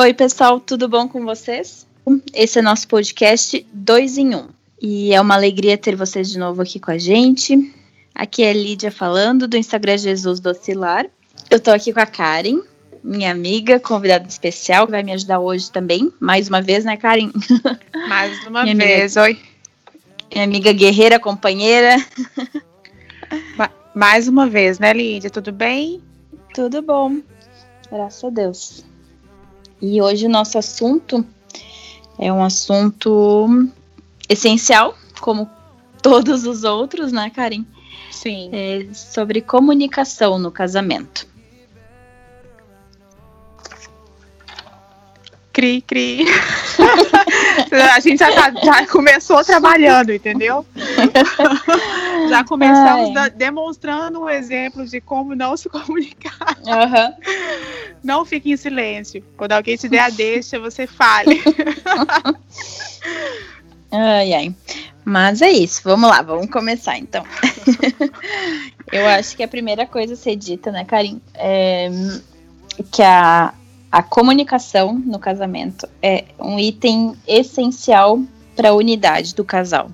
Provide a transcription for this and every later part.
Oi, pessoal, tudo bom com vocês? Esse é nosso podcast 2 em 1. Um, e é uma alegria ter vocês de novo aqui com a gente. Aqui é Lídia falando do Instagram Jesus do Oscilar. Eu tô aqui com a Karen, minha amiga, convidada especial, que vai me ajudar hoje também. Mais uma vez, né, Karen? Mais uma minha vez, amiga, oi. Minha amiga guerreira, companheira. Mais uma vez, né, Lídia? Tudo bem? Tudo bom, graças a Deus. E hoje o nosso assunto é um assunto essencial, como todos os outros, né, Karen? Sim. É sobre comunicação no casamento. Cri, cri. a gente já, tá, já, começou trabalhando, entendeu? já começamos da, demonstrando um exemplo de como não se comunicar. Uhum. Não fique em silêncio. Quando alguém te der a deixa, você fale. ai, ai. Mas é isso, vamos lá, vamos começar então. Eu acho que a primeira coisa a ser dita, né, Karim, é que a, a comunicação no casamento é um item essencial para a unidade do casal.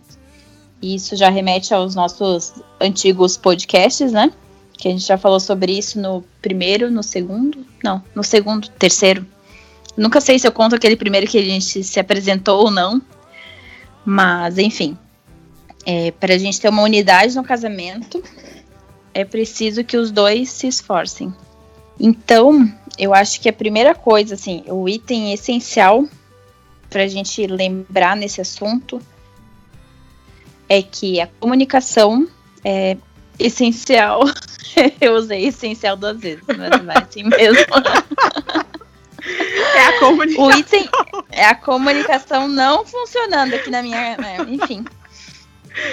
E isso já remete aos nossos antigos podcasts, né? Que a gente já falou sobre isso no primeiro, no segundo, não, no segundo, terceiro. Nunca sei se eu conto aquele primeiro que a gente se apresentou ou não, mas enfim, é, para a gente ter uma unidade no casamento, é preciso que os dois se esforcem. Então, eu acho que a primeira coisa, assim, o item essencial para a gente lembrar nesse assunto é que a comunicação é essencial. eu usei essencial duas vezes, mas é assim mesmo. É a comunicação. O item é a comunicação não funcionando aqui na minha. Né, enfim.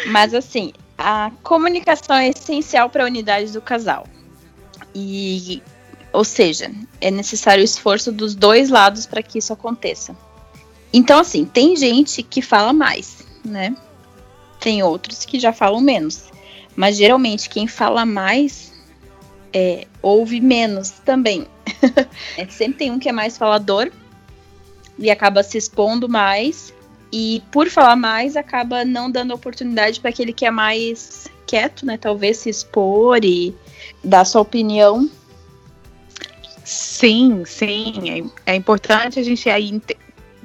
Mas assim, a comunicação é essencial para a unidade do casal. E ou seja, é necessário o esforço dos dois lados para que isso aconteça. Então, assim, tem gente que fala mais, né? Tem outros que já falam menos. Mas geralmente quem fala mais é, ouve menos também. é, sempre tem um que é mais falador e acaba se expondo mais. E por falar mais, acaba não dando oportunidade para aquele que é mais quieto, né? Talvez se expor e dar sua opinião Sim, sim. É, é importante a gente aí,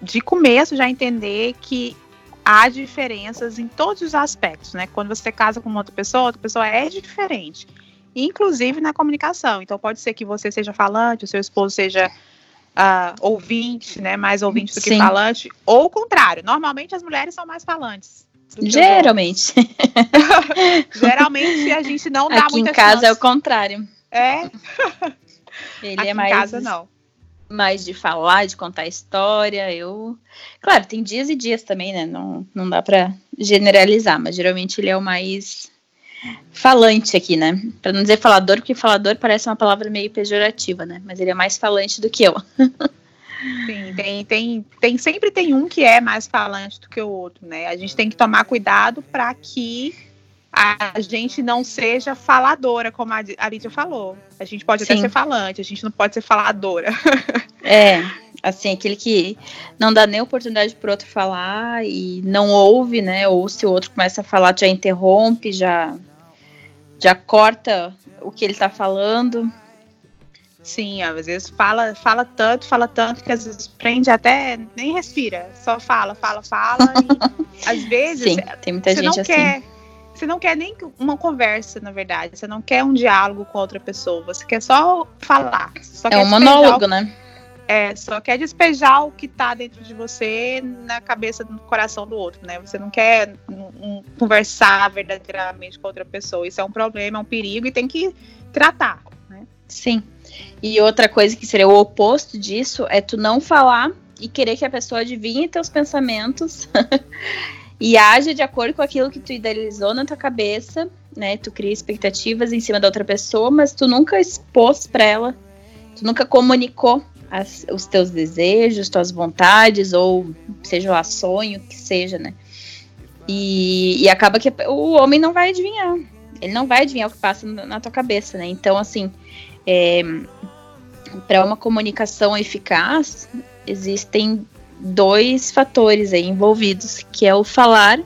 de começo já entender que há diferenças em todos os aspectos, né? Quando você casa com uma outra pessoa, outra pessoa é diferente. Inclusive na comunicação. Então pode ser que você seja falante, o seu esposo seja uh, ouvinte, né? Mais ouvinte do que sim. falante. Ou o contrário. Normalmente as mulheres são mais falantes. Geralmente. Geralmente a gente não dá Aqui muita em casa chance. é o contrário. É. Ele Aqui é mais. Em casa, não. Mais de falar, de contar história. Eu. Claro, tem dias e dias também, né? Não, não dá para generalizar, mas geralmente ele é o mais falante aqui, né? Para não dizer falador, porque falador parece uma palavra meio pejorativa, né? Mas ele é mais falante do que eu. Sim, tem, tem, tem, sempre tem um que é mais falante do que o outro, né? A gente tem que tomar cuidado para que a gente não seja faladora, como a Lídia falou. A gente pode Sim. até ser falante, a gente não pode ser faladora. É, assim, aquele que não dá nem oportunidade para o outro falar e não ouve, né? Ou se o outro começa a falar, já interrompe, já, já corta o que ele está falando. Sim, às vezes fala, fala tanto, fala tanto que às vezes prende até nem respira, só fala, fala, fala. e às vezes Sim, tem muita gente não assim. Quer, você não quer nem uma conversa, na verdade. Você não quer um diálogo com outra pessoa. Você quer só falar. Só é um monólogo, né? É, só quer despejar o que tá dentro de você na cabeça, no coração do outro, né? Você não quer um, um, conversar verdadeiramente com outra pessoa. Isso é um problema, é um perigo e tem que tratar, né? Sim. E outra coisa que seria o oposto disso é tu não falar e querer que a pessoa adivinhe teus pensamentos e age de acordo com aquilo que tu idealizou na tua cabeça, né? Tu cria expectativas em cima da outra pessoa, mas tu nunca expôs para ela, tu nunca comunicou as, os teus desejos, tuas vontades, ou seja lá, sonho, que seja, né? E, e acaba que o homem não vai adivinhar. Ele não vai adivinhar o que passa na tua cabeça, né? Então, assim, é, para uma comunicação eficaz, existem dois fatores aí envolvidos, que é o falar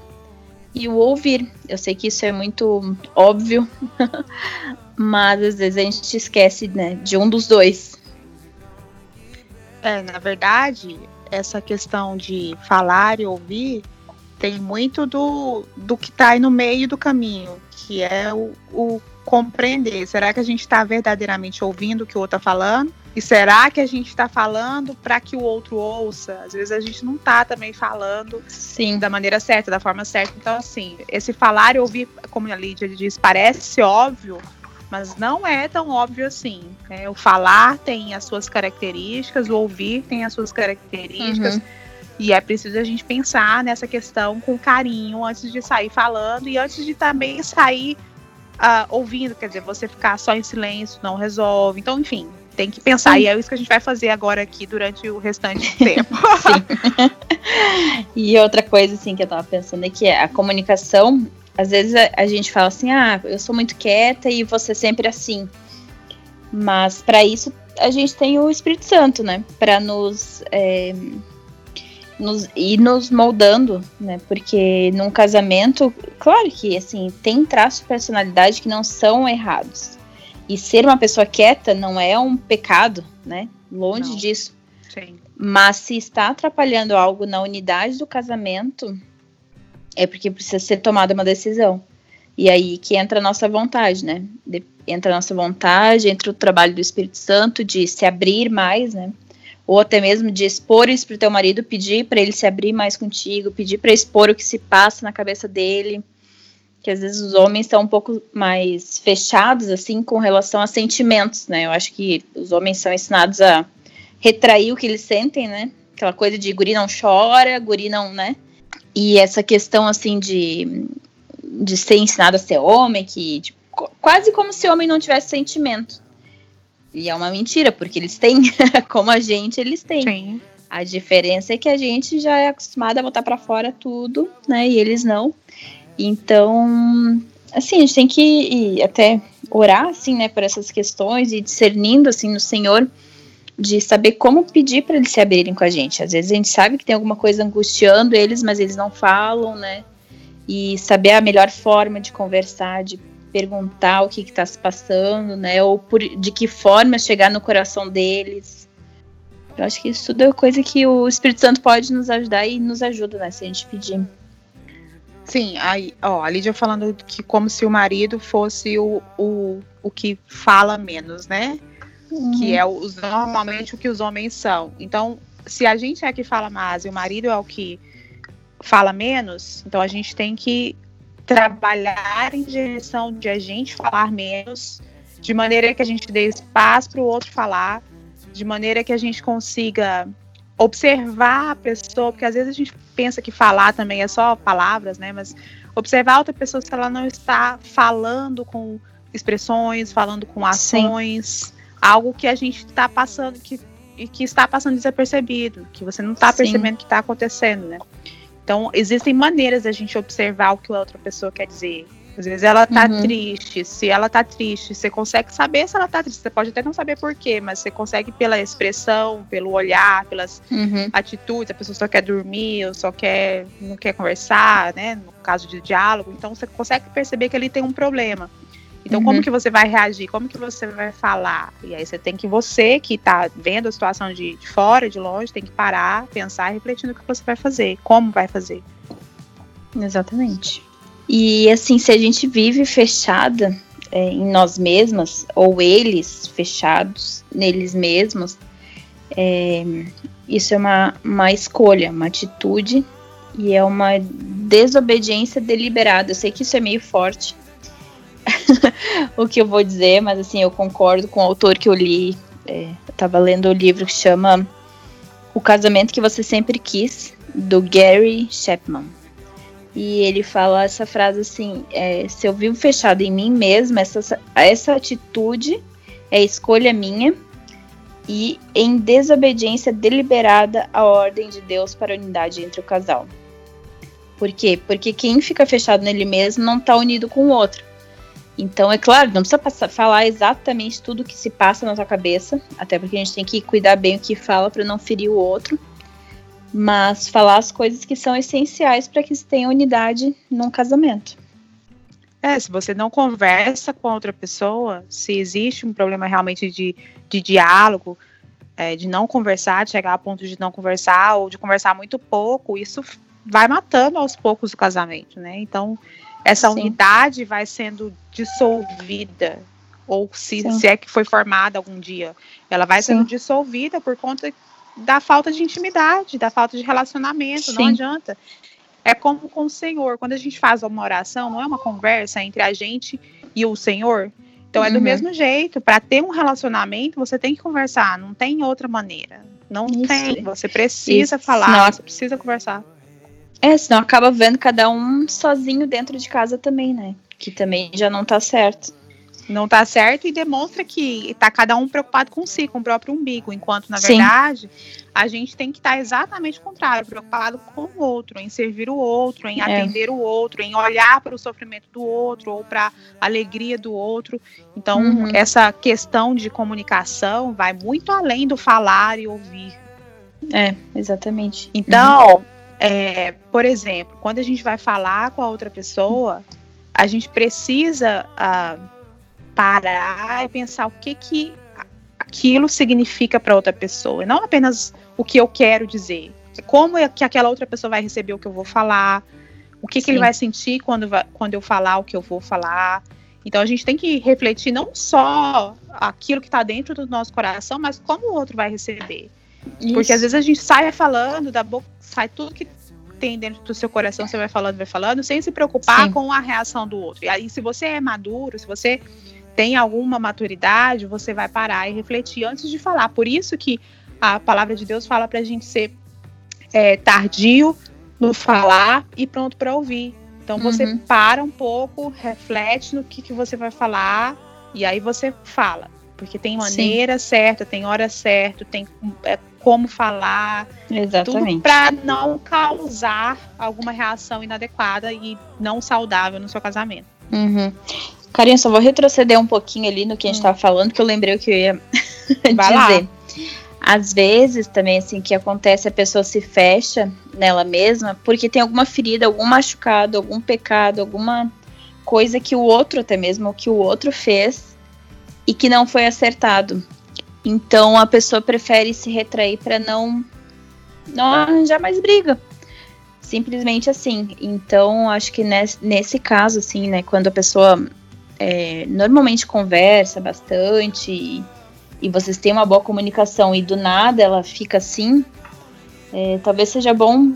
e o ouvir. Eu sei que isso é muito óbvio, mas às vezes a gente esquece né, de um dos dois. É, na verdade, essa questão de falar e ouvir tem muito do, do que está aí no meio do caminho, que é o, o compreender. Será que a gente está verdadeiramente ouvindo o que o outro está falando? E será que a gente está falando para que o outro ouça? Às vezes a gente não está também falando Sim. da maneira certa, da forma certa. Então, assim, esse falar e ouvir, como a Lídia diz, parece óbvio, mas não é tão óbvio assim. Né? O falar tem as suas características, o ouvir tem as suas características. Uhum. E é preciso a gente pensar nessa questão com carinho antes de sair falando e antes de também sair uh, ouvindo. Quer dizer, você ficar só em silêncio não resolve. Então, enfim, tem que pensar. Sim. E é isso que a gente vai fazer agora aqui durante o restante do tempo. E outra coisa, assim, que eu tava pensando é que a comunicação, às vezes a, a gente fala assim, ah, eu sou muito quieta e você sempre assim. Mas para isso a gente tem o Espírito Santo, né? Para nos, é, nos ir nos moldando, né? Porque num casamento, claro que assim tem traços de personalidade que não são errados. E ser uma pessoa quieta não é um pecado, né? Longe não. disso. Sim. Mas se está atrapalhando algo na unidade do casamento, é porque precisa ser tomada uma decisão. E aí que entra a nossa vontade, né? De, entra a nossa vontade, entra o trabalho do Espírito Santo de se abrir mais, né? Ou até mesmo de expor isso para o teu marido, pedir para ele se abrir mais contigo, pedir para expor o que se passa na cabeça dele que às vezes os homens estão um pouco mais fechados assim com relação a sentimentos, né? Eu acho que os homens são ensinados a retrair o que eles sentem, né? Aquela coisa de guri não chora, guri não, né? E essa questão assim de de ser ensinado a ser homem, que tipo, quase como se homem não tivesse sentimento. E é uma mentira, porque eles têm, como a gente, eles têm. Sim. A diferença é que a gente já é acostumado a botar para fora tudo, né? E eles não. Então, assim, a gente tem que até orar, assim, né, por essas questões e discernindo, assim, no Senhor, de saber como pedir para eles se abrirem com a gente. Às vezes a gente sabe que tem alguma coisa angustiando eles, mas eles não falam, né? E saber a melhor forma de conversar, de perguntar o que está se passando, né? Ou por, de que forma chegar no coração deles. Eu acho que isso tudo é coisa que o Espírito Santo pode nos ajudar e nos ajuda, né? Se a gente pedir. Sim, aí, ó, a Lídia falando que como se o marido fosse o, o, o que fala menos, né? Uhum. Que é os, normalmente o que os homens são. Então, se a gente é que fala mais e o marido é o que fala menos, então a gente tem que trabalhar em direção de a gente falar menos, de maneira que a gente dê espaço para o outro falar, de maneira que a gente consiga observar a pessoa, porque às vezes a gente pensa que falar também é só palavras, né? Mas observar outra pessoa se ela não está falando com expressões, falando com ações, Sim. algo que a gente está passando, que, que está passando desapercebido, que você não está percebendo que está acontecendo, né? Então, existem maneiras da gente observar o que a outra pessoa quer dizer. Às vezes ela tá uhum. triste. Se ela tá triste, você consegue saber se ela tá triste. Você pode até não saber por quê, mas você consegue pela expressão, pelo olhar, pelas uhum. atitudes. A pessoa só quer dormir, ou só quer, não quer conversar, né? No caso de diálogo. Então você consegue perceber que ele tem um problema. Então, uhum. como que você vai reagir? Como que você vai falar? E aí você tem que, você que tá vendo a situação de, de fora, de longe, tem que parar, pensar e refletir no que você vai fazer, como vai fazer. Exatamente. E assim, se a gente vive fechada é, em nós mesmas, ou eles fechados neles mesmos, é, isso é uma, uma escolha, uma atitude e é uma desobediência deliberada. Eu sei que isso é meio forte o que eu vou dizer, mas assim, eu concordo com o autor que eu li. É, eu tava lendo o livro que chama O Casamento que Você Sempre Quis, do Gary Chapman. E ele fala essa frase assim: é, se eu vivo fechado em mim mesma, essa, essa atitude é escolha minha e em desobediência deliberada à ordem de Deus para a unidade entre o casal. Por quê? Porque quem fica fechado nele mesmo não está unido com o outro. Então, é claro, não precisa passar, falar exatamente tudo que se passa na sua cabeça, até porque a gente tem que cuidar bem o que fala para não ferir o outro, mas falar as coisas que são essenciais para que se tenha unidade num casamento. É, se você não conversa com outra pessoa, se existe um problema realmente de, de diálogo, é, de não conversar, de chegar a ponto de não conversar ou de conversar muito pouco, isso vai matando aos poucos o casamento, né? Então, essa Sim. unidade vai sendo dissolvida, ou se, se, é que foi formada algum dia, ela vai Sim. sendo dissolvida por conta da falta de intimidade, da falta de relacionamento, Sim. não adianta. É como com o Senhor, quando a gente faz uma oração, não é uma conversa entre a gente e o Senhor, então é do uhum. mesmo jeito, para ter um relacionamento, você tem que conversar, não tem outra maneira. Não Isso. tem, você precisa Isso. falar, senão, você precisa conversar. É, senão acaba vendo cada um sozinho dentro de casa também, né? Que também já não tá certo não tá certo e demonstra que tá cada um preocupado com si, com o próprio umbigo, enquanto na Sim. verdade a gente tem que estar tá exatamente o contrário, preocupado com o outro, em servir o outro, em é. atender o outro, em olhar para o sofrimento do outro ou para a alegria do outro. Então, uhum. essa questão de comunicação vai muito além do falar e ouvir. É, exatamente. Então, uhum. é, por exemplo, quando a gente vai falar com a outra pessoa, a gente precisa uh, parar e pensar o que que aquilo significa para outra pessoa, e não apenas o que eu quero dizer. Como é que aquela outra pessoa vai receber o que eu vou falar, o que, que ele vai sentir quando, quando eu falar o que eu vou falar. Então a gente tem que refletir não só aquilo que está dentro do nosso coração, mas como o outro vai receber. Isso. Porque às vezes a gente sai falando da boca, sai tudo que tem dentro do seu coração, você vai falando, vai falando, sem se preocupar Sim. com a reação do outro. E aí, se você é maduro, se você tem alguma maturidade, você vai parar e refletir antes de falar. Por isso que a palavra de Deus fala para a gente ser é, tardio no falar e pronto para ouvir. Então você uhum. para um pouco, reflete no que, que você vai falar e aí você fala. Porque tem maneira Sim. certa, tem hora certa, tem é, como falar. Exatamente. Para não causar alguma reação inadequada e não saudável no seu casamento. Uhum. Carinha, só vou retroceder um pouquinho ali no que a gente estava hum. falando, que eu lembrei o que eu ia dizer. Lá. Às vezes também, assim, que acontece, a pessoa se fecha nela mesma porque tem alguma ferida, algum machucado, algum pecado, alguma coisa que o outro, até mesmo, que o outro fez e que não foi acertado. Então a pessoa prefere se retrair para não, não arranjar mais briga simplesmente assim. Então, acho que nesse, nesse caso, assim, né, quando a pessoa é, normalmente conversa bastante e, e, vocês têm uma boa comunicação e do nada ela fica assim, é, talvez seja bom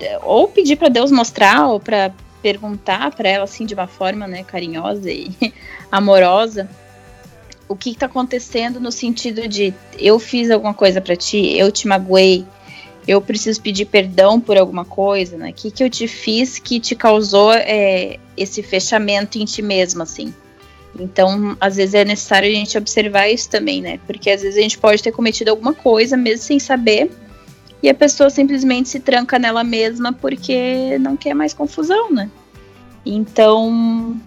é, ou pedir para Deus mostrar ou para perguntar para ela assim de uma forma né, carinhosa e amorosa o que está acontecendo no sentido de eu fiz alguma coisa para ti, eu te magoei, eu preciso pedir perdão por alguma coisa, né? O que, que eu te fiz que te causou é, esse fechamento em ti mesmo, assim? Então, às vezes é necessário a gente observar isso também, né? Porque às vezes a gente pode ter cometido alguma coisa mesmo sem saber, e a pessoa simplesmente se tranca nela mesma porque não quer mais confusão, né? Então,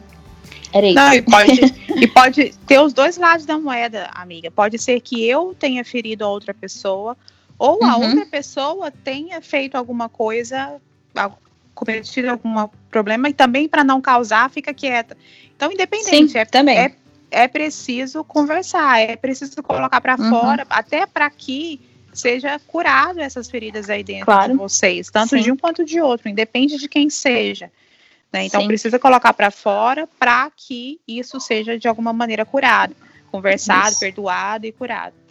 era isso. Não, e pode, e pode ter os dois lados da moeda, amiga. Pode ser que eu tenha ferido a outra pessoa, ou uhum. a outra pessoa tenha feito alguma coisa, cometido algum problema, e também para não causar, fica quieta. Então, independente, Sim, é, também. É, é preciso conversar, é preciso colocar para uhum. fora, até para que seja curado essas feridas aí dentro claro. de vocês, tanto Sim. de um quanto de outro, independe de quem seja. Né? Então, Sim. precisa colocar para fora para que isso seja de alguma maneira curado, conversado, isso. perdoado e curado.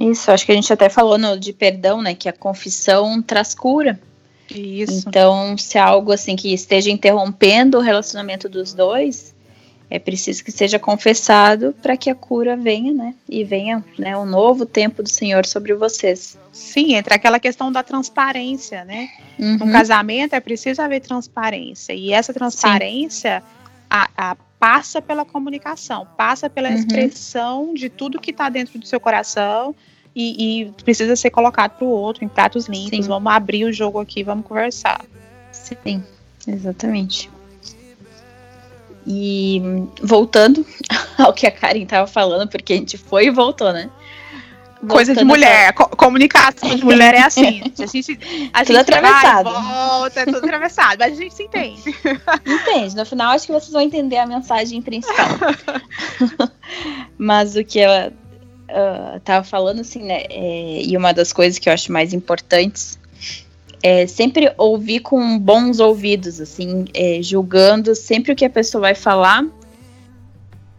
Isso, acho que a gente até falou no, de perdão, né? Que a confissão traz cura. Isso. Então, se há algo assim que esteja interrompendo o relacionamento dos dois, é preciso que seja confessado para que a cura venha, né? E venha né, um novo tempo do Senhor sobre vocês. Sim, entra aquela questão da transparência, né? Uhum. No casamento é preciso haver transparência. E essa transparência a, a, passa pela comunicação, passa pela uhum. expressão de tudo que está dentro do seu coração e, e precisa ser colocado para o outro em pratos limpos. Sim. Vamos abrir o jogo aqui, vamos conversar. Sim, exatamente. E voltando ao que a Karen tava falando, porque a gente foi e voltou, né? Coisa de mulher, co comunicação de mulher é assim. A gente, a tudo gente atravessado. vai, volta, é tudo atravessado, mas a gente se entende. Entende? No final, acho que vocês vão entender a mensagem principal. mas o que ela uh, tava falando, assim, né? É, e uma das coisas que eu acho mais importantes é sempre ouvir com bons ouvidos, assim, é, julgando sempre o que a pessoa vai falar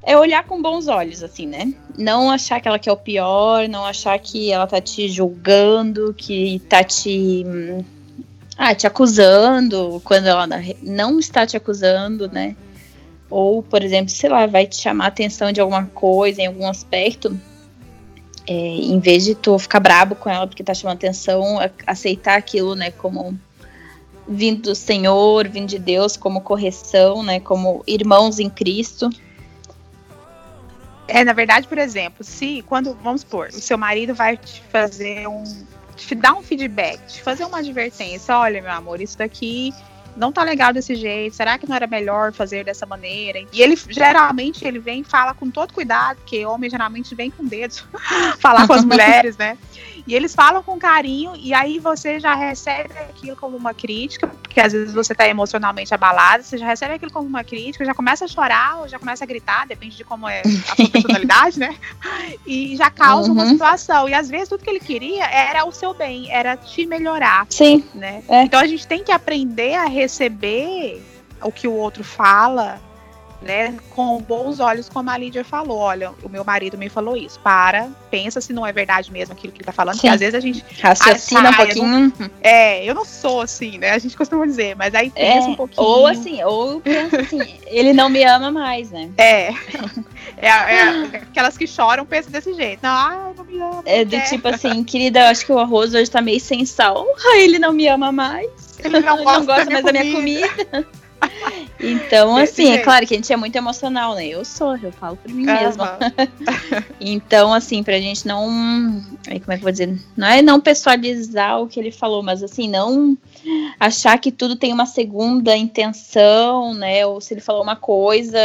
é olhar com bons olhos, assim, né? Não achar que ela quer o pior, não achar que ela tá te julgando, que tá te. Ah, te acusando, quando ela não está te acusando, né? Ou, por exemplo, sei lá, vai te chamar a atenção de alguma coisa, em algum aspecto. É, em vez de tu ficar brabo com ela porque tá chamando atenção, aceitar aquilo, né, como vindo do Senhor, vindo de Deus, como correção, né, como irmãos em Cristo. É, na verdade, por exemplo, se quando, vamos supor, o seu marido vai te fazer um. te dar um feedback, te fazer uma advertência, olha, meu amor, isso daqui não tá legal desse jeito, será que não era melhor fazer dessa maneira? E ele geralmente ele vem e fala com todo cuidado, porque homem geralmente vem com dedos falar com as mulheres, né? E eles falam com carinho, e aí você já recebe aquilo como uma crítica, porque às vezes você está emocionalmente abalado, você já recebe aquilo como uma crítica, já começa a chorar ou já começa a gritar, depende de como é a sua personalidade, né? E já causa uhum. uma situação. E às vezes tudo que ele queria era o seu bem, era te melhorar. Sim. Né? É. Então a gente tem que aprender a receber o que o outro fala né, com bons olhos, como a Lídia falou. Olha, o meu marido me falou isso. Para, pensa se não é verdade mesmo aquilo que ele tá falando, Sim. porque às vezes a gente raciocina um pouquinho. Não, é, eu não sou assim, né? A gente costuma dizer, mas aí pensa é, um pouquinho. Ou assim, ou pensa assim, ele não me ama mais, né? É. é, é aquelas que choram pensam desse jeito. Não, ah, não me ama. É do tipo assim, querida, acho que o arroz hoje tá meio sem sal. Ah, ele não me ama mais. Ele não gosta, não gosta mais da minha comida. Então, assim, é claro que a gente é muito emocional, né? Eu sou, eu falo por mim mesma. então, assim, pra gente não. Como é que eu vou dizer? Não é não pessoalizar o que ele falou, mas assim, não achar que tudo tem uma segunda intenção, né? Ou se ele falou uma coisa,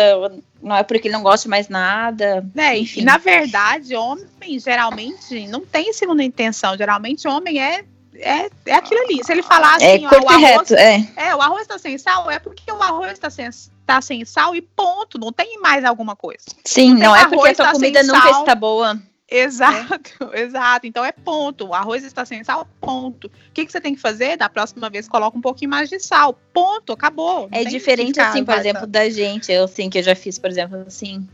não é porque ele não gosta de mais nada. É, enfim. na verdade, homem geralmente não tem segunda intenção. Geralmente, homem é é, é aquilo ali. Se ele falar assim, é, ó, o arroz, reto, é. é, o arroz tá sem sal, é porque o arroz tá sem, tá sem sal e ponto. Não tem mais alguma coisa. Sim, não, não é porque a tua tá comida nunca sal. está boa. Exato, é. exato. Então é ponto. O arroz está sem sal, ponto. O que, que você tem que fazer? Da próxima vez, coloca um pouquinho mais de sal. Ponto, acabou. Não é diferente, assim, por exemplo, da gente. Eu, assim, que eu já fiz, por exemplo, assim.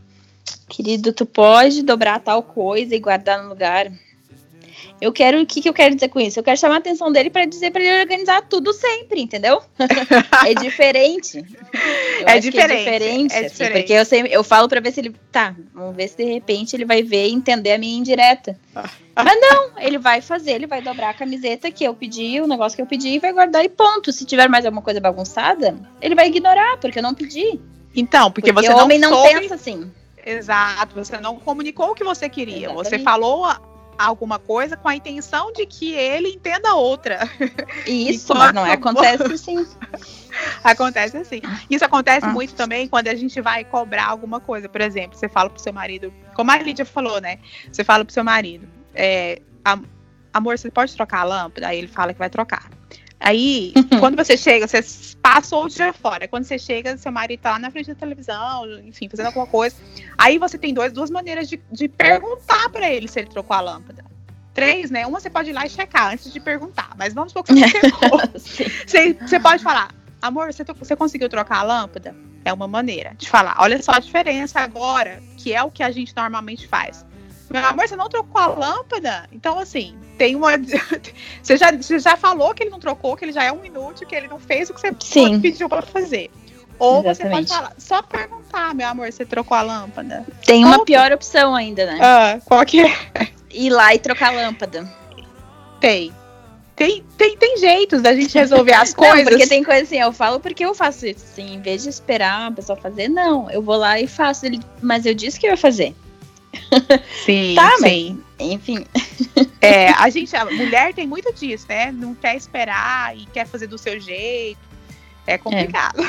Querido, tu pode dobrar tal coisa e guardar no lugar. Eu quero, o que, que eu quero dizer com isso? Eu quero chamar a atenção dele para dizer para ele organizar tudo sempre, entendeu? é diferente. É, é diferente. É diferente, é assim, diferente. Porque eu, sempre, eu falo para ver se ele. Tá, vamos ver se de repente ele vai ver e entender a minha indireta. Mas não, ele vai fazer, ele vai dobrar a camiseta que eu pedi, o negócio que eu pedi, e vai guardar e ponto. Se tiver mais alguma coisa bagunçada, ele vai ignorar, porque eu não pedi. Então, porque, porque você o homem não, não pensa assim. Exato, você não comunicou o que você queria. Exatamente. Você falou alguma coisa com a intenção de que ele entenda outra. Isso, mas não é, acontece assim. acontece assim. Isso acontece ah. muito também quando a gente vai cobrar alguma coisa. Por exemplo, você fala pro seu marido, como a Lídia falou, né? Você fala pro seu marido, é, amor, você pode trocar a lâmpada? Aí ele fala que vai trocar. Aí, quando você chega, você passou o dia fora. Quando você chega, seu marido tá lá na frente da televisão, enfim, fazendo alguma coisa. Aí você tem dois, duas maneiras de, de perguntar para ele se ele trocou a lâmpada. Três, né? Uma você pode ir lá e checar antes de perguntar. Mas vamos supor que você você, você pode falar, amor, você, você conseguiu trocar a lâmpada? É uma maneira de falar. Olha só a diferença agora, que é o que a gente normalmente faz. Meu amor, você não trocou a lâmpada? Então, assim, tem uma. você, já, você já falou que ele não trocou, que ele já é um inútil, que ele não fez o que você Sim. pediu para fazer. Ou Exatamente. você pode falar, só perguntar, meu amor, você trocou a lâmpada? Tem uma pior opção ainda, né? Ah, qual que é? Ir lá e trocar a lâmpada. Tem. Tem, tem, tem jeitos da gente resolver as coisas. Não, porque tem coisa assim, eu falo porque eu faço isso. Assim, em vez de esperar a pessoa fazer, não, eu vou lá e faço. Ele, mas eu disse que eu ia fazer. Sim, tá, sim. Mas, enfim. É, a gente, a mulher tem muito disso, né? Não quer esperar e quer fazer do seu jeito. É complicado.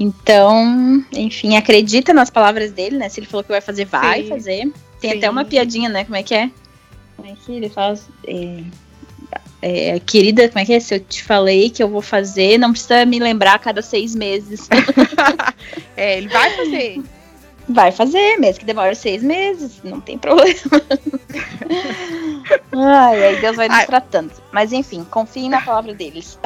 Então, enfim, acredita nas palavras dele, né? Se ele falou que vai fazer, vai Sim. fazer. Tem Sim. até uma piadinha, né? Como é que é? Como é que ele fala? É, é, querida, como é que é? Se eu te falei que eu vou fazer, não precisa me lembrar a cada seis meses. É, ele vai fazer. Vai fazer, mesmo que demore seis meses, não tem problema. Ai, aí Deus vai nos Ai. tratando. Mas enfim, confiem na palavra deles.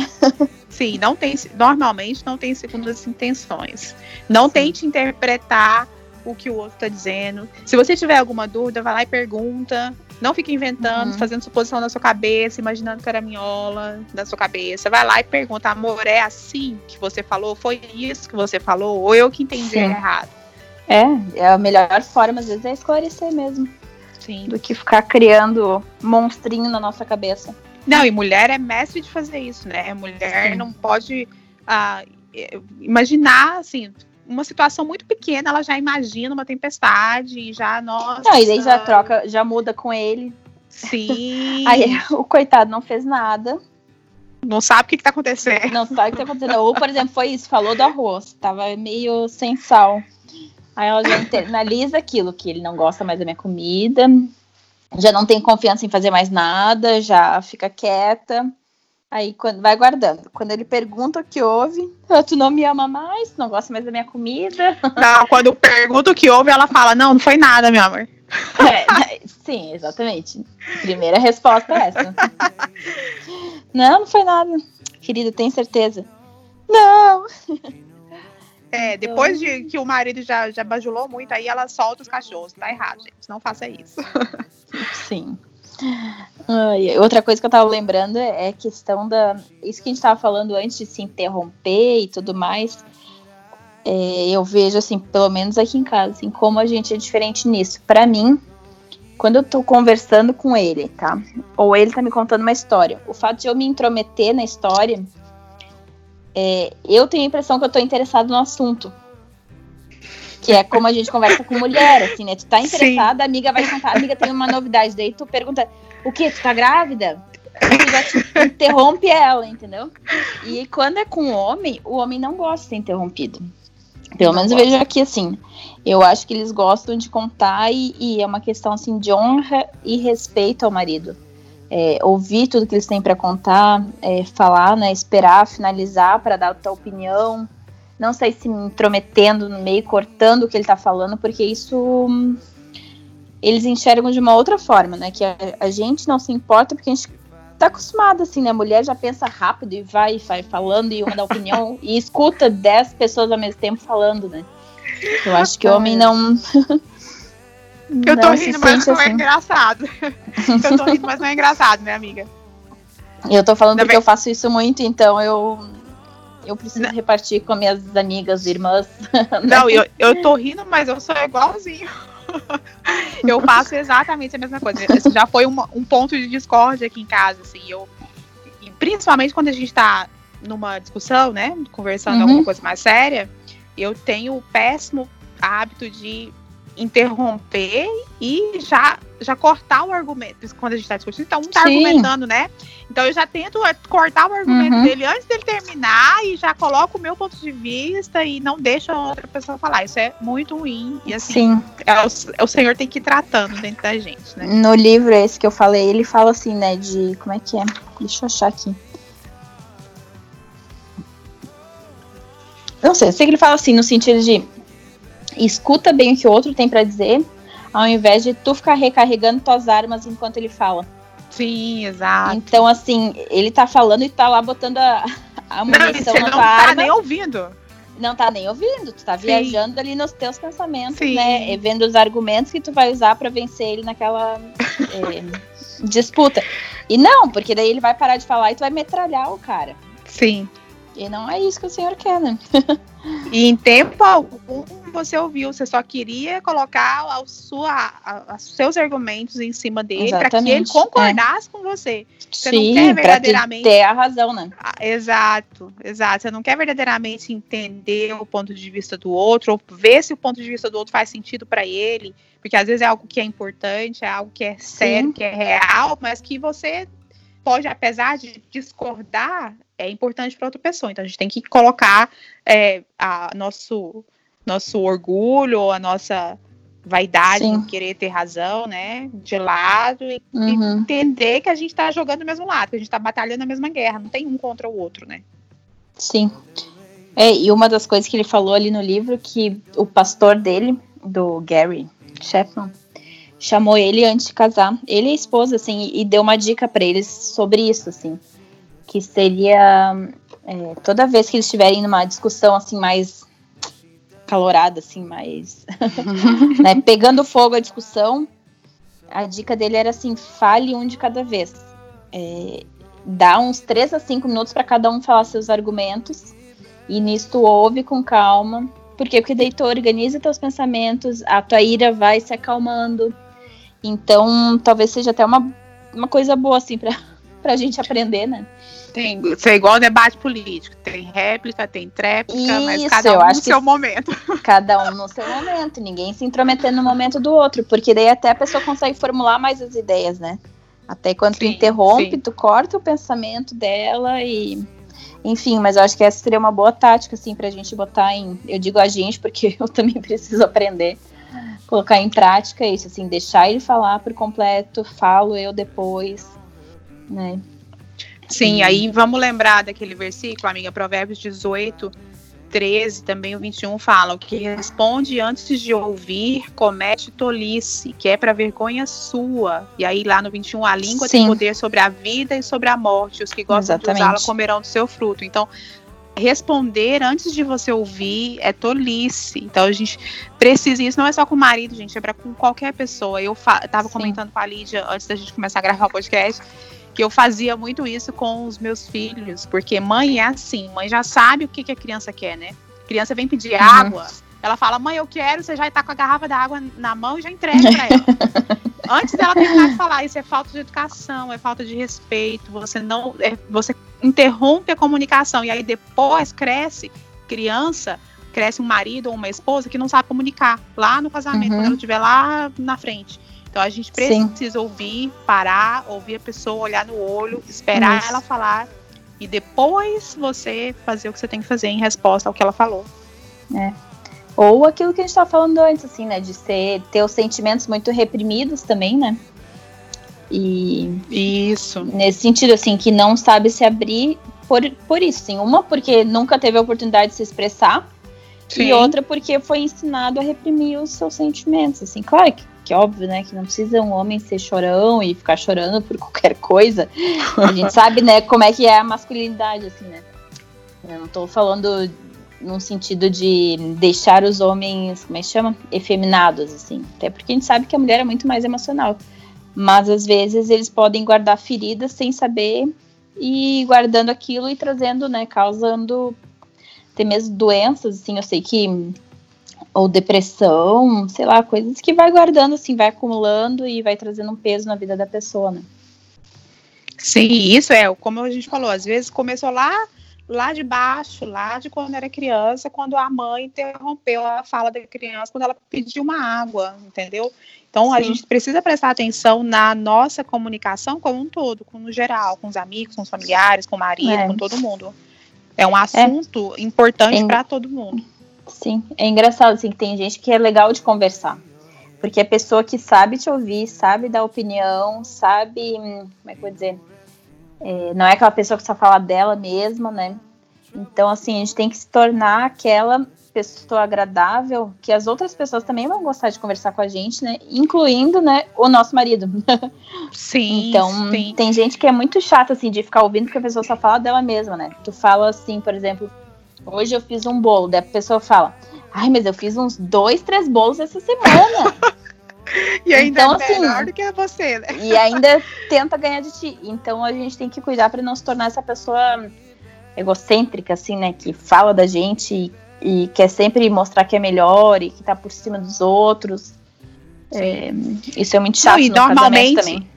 Sim, não tem, normalmente não tem segundas intenções. Não Sim. tente interpretar o que o outro está dizendo. Se você tiver alguma dúvida, vai lá e pergunta. Não fique inventando, Uhum. fazendo suposição na sua cabeça, imaginando caraminhola na sua cabeça. Vai lá e pergunta, amor, é assim que você falou? Foi isso que você falou? Ou eu que entendi Sim. errado? É, é a melhor forma, às vezes, é esclarecer mesmo. Sim. Do que ficar criando monstrinho na nossa cabeça. Não, e mulher é mestre de fazer isso, né? Mulher Sim. não pode ah, eh, imaginar, assim, uma situação muito pequena, ela já imagina uma tempestade e já, nossa. Não, e daí já troca, já muda com ele. Sim. Aí o coitado não fez nada, Não sabe o que, que tá acontecendo. não sabe o que tá acontecendo. Ou, por exemplo, foi isso, falou do arroz, tava meio sem sal. Aí ela já internaliza aquilo, que ele não gosta mais da minha comida, já não tem confiança em fazer mais nada, já fica quieta. Aí quando vai guardando. Quando ele pergunta o que houve, "Ah, tu não me ama mais, não gosta mais da minha comida. Não, quando pergunta o que houve, ela fala: Não, não foi nada, meu amor. É, sim, exatamente. Primeira resposta é essa. Não, não foi nada. Querida, tem certeza? Não. É, depois de que o marido já, já bajulou muito, aí ela solta os cachorros. Tá errado, gente. Não faça isso. Sim. Ai, outra coisa que eu tava lembrando é a questão da. Isso que a gente tava falando antes de se interromper e tudo mais. É, eu vejo, assim, pelo menos aqui em casa, assim, como a gente é diferente nisso. Pra mim, quando eu tô conversando com ele, tá? Ou ele tá me contando uma história, o fato de eu me intrometer na história, é, eu tenho a impressão que eu tô interessado no assunto. Que é como a gente conversa com mulher, assim, né? Tu tá Sim. interessada, a amiga vai contar, a amiga tem uma novidade, daí tu pergunta, o que? Tu tá grávida? Tu já te interrompe ela, entendeu? E quando é com o homem, o homem não gosta de ser interrompido. Pelo Não menos eu vejo aqui assim. Eu acho que eles gostam de contar e, e é uma questão assim de honra e respeito ao marido. É, ouvir tudo que eles têm para contar, é, falar, né, esperar, finalizar para dar a tua opinião. Não sei se me intrometendo no meio, cortando o que ele tá falando, porque isso hum, eles enxergam de uma outra forma, né? Que a, a gente não se importa porque a gente tá acostumado, assim, né? A mulher já pensa rápido e vai, vai falando e uma dá opinião e escuta 10 pessoas ao mesmo tempo falando, né? Eu acho que o homem não. Eu tô se rindo, mas não é assim. engraçado. Eu tô rindo, mas não é engraçado, minha amiga. Eu tô falando Ainda porque bem. eu faço isso muito, então eu. Eu preciso Não. repartir com minhas amigas, irmãs. Não, eu, eu tô rindo, mas eu sou igualzinho. Eu faço exatamente a mesma coisa. Esse já foi uma- um ponto de discórdia aqui em casa, assim. Eu, principalmente quando a gente tá numa discussão, né? Conversando Uhum. alguma coisa mais séria, eu tenho o péssimo hábito de interromper e já, já cortar o argumento. Quando a gente tá discutindo, então um tá Sim. argumentando, né? Então eu já tento é, cortar o argumento Uhum. dele antes dele terminar e já coloco o meu ponto de vista e não deixo a outra pessoa falar. Isso é muito ruim. E assim, Sim. é o, é o Senhor tem que ir tratando dentro da gente, né? No livro esse que eu falei, ele fala assim, né, de. Como é que é? Deixa eu achar aqui. Não sei, eu sei que ele fala assim, no sentido de escuta bem o que o outro tem pra dizer, ao invés de tu ficar recarregando tuas armas enquanto ele fala. Sim, exato. Então, assim, ele tá falando e tá lá botando a, a Não, munição você na não tua tá arma. nem ouvindo. Não tá nem ouvindo, tu tá Sim. viajando ali nos teus pensamentos, Sim. né? E vendo os argumentos que tu vai usar pra vencer ele naquela eh, disputa. E não, porque daí ele vai parar de falar e tu vai metralhar o cara. Sim. E não é isso que o senhor quer, né? E em tempo algum você ouviu, você só queria colocar a sua, a- os seus argumentos em cima dele para que ele Exatamente, concordasse com você. Você não quer Sim, pra tu verdadeiramente- ter a razão, né? Ah, Exato, exato. Você não quer verdadeiramente entender o ponto de vista do outro, ou ver se o ponto de vista do outro faz sentido para ele, porque às vezes é algo que é importante, é algo que é sério, que é real, mas que você pode, apesar de discordar, é importante para outra pessoa. Então a gente tem que colocar é, a nosso nosso orgulho, a nossa vaidade Sim. de querer ter razão, né, de lado e, uhum. entender que a gente está jogando do mesmo lado, que a gente está batalhando a mesma guerra, não tem um contra o outro, né? Sim. É, e uma das coisas que ele falou ali no livro que o pastor dele, do Gary Chapman, chamou ele antes de casar, ele e a esposa, assim, e deu uma dica para eles sobre isso, assim, que seria é, toda vez que eles estiverem numa discussão assim mais calorada, assim, mais né, pegando fogo a discussão, a dica dele era assim, fale um de cada vez. É, dá uns 3 a 5 minutos para cada um falar seus argumentos e nisso ouve com calma. Por quê? Porque daí tu organiza teus pensamentos, a tua ira vai se acalmando. Então, talvez seja até uma, uma coisa boa, assim, pra, pra gente aprender, né? Tem, isso é igual debate político. Tem réplica, tem tréplica, isso, mas cada um no seu momento. Cada um no seu momento. Ninguém se intrometendo no momento do outro. Porque daí até a pessoa consegue formular mais as ideias, né? Até quando sim, tu interrompe, sim. tu corta o pensamento dela e. Enfim, mas eu acho que essa seria uma boa tática, assim, pra gente botar em. Eu digo a gente, porque eu também preciso aprender. Colocar em prática isso, assim, deixar ele falar por completo, falo eu depois, né? Sim, e... aí vamos lembrar daquele versículo, amiga, Provérbios 18, 13, também o 21 fala: o que responde antes de ouvir comete tolice, que é para vergonha sua. E aí lá no 21, a língua Sim. tem poder sobre a vida e sobre a morte. Os que gostam Exatamente. de usá-la comerão do seu fruto. Então, responder antes de você ouvir é tolice. Então a gente precisa, isso não é só com o marido, gente, é para com qualquer pessoa. Eu estava comentando com a Lídia antes da gente começar a gravar o podcast que eu fazia muito isso com os meus filhos, porque mãe é assim, mãe já sabe o que, que a criança quer, né? A criança vem pedir uhum. água, ela fala, mãe, eu quero, você já está com a garrafa da água na mão e já entrega para ela. Antes dela terminar de falar, isso é falta de educação, é falta de respeito, você não. É, você interrompe a comunicação e aí depois cresce criança, cresce um marido ou uma esposa que não sabe comunicar lá no casamento, uhum. quando ela estiver lá na frente. Então a gente precisa Sim. ouvir, parar, ouvir a pessoa, olhar no olho, esperar Isso. ela falar e depois você fazer o que você tem que fazer em resposta ao que ela falou. É. Ou aquilo que a gente estava falando antes, assim, né? De ser, ter os sentimentos muito reprimidos também, né? E. Isso. Nesse sentido, assim, que não sabe se abrir por, por isso, sim. Uma, porque nunca teve a oportunidade de se expressar. Sim. E outra, porque foi ensinado a reprimir os seus sentimentos. Assim, claro que que óbvio, né, que não precisa um homem ser chorão e ficar chorando por qualquer coisa. A gente sabe, né, como é que é a masculinidade, assim, né? Eu não tô falando num sentido de deixar os homens, como é que chama? Efeminados, assim. Até porque a gente sabe que a mulher é muito mais emocional. Mas às vezes eles podem guardar feridas sem saber e guardando aquilo e trazendo, né, causando até mesmo doenças, assim. Eu sei que ou depressão, sei lá, coisas que vai guardando, assim, vai acumulando e vai trazendo um peso na vida da pessoa, né? Sim, isso é, como a gente falou, às vezes começou lá, lá de baixo, lá de quando era criança, quando a mãe interrompeu a fala da criança, quando ela pediu uma água, entendeu? Então Sim. a gente precisa prestar atenção na nossa comunicação como um todo, com no geral, com os amigos, com os familiares, com o marido, é. com todo mundo. É um é. assunto é. importante para todo mundo. Sim, é engraçado assim que tem gente que é legal de conversar. Porque é pessoa que sabe te ouvir, sabe dar opinião, sabe. Hum, como é que eu vou dizer? É, não é aquela pessoa que só fala dela mesma, né? Então, assim, a gente tem que se tornar aquela pessoa agradável que as outras pessoas também vão gostar de conversar com a gente, né? Incluindo, né, o nosso marido. Sim. então, sim. tem gente que é muito chata, assim, de ficar ouvindo porque a pessoa só fala dela mesma, né? Tu fala assim, por exemplo, Hoje eu fiz um bolo, daí a pessoa fala, ai, mas eu fiz uns dois, três bolos essa semana. e ainda então, é assim, melhor do que você, né? e ainda tenta ganhar de ti. Então a gente tem que cuidar para não se tornar essa pessoa egocêntrica, assim, né? Que fala da gente e, e quer sempre mostrar que é melhor e que tá por cima dos outros. É, isso é muito chato não, e normalmente, também.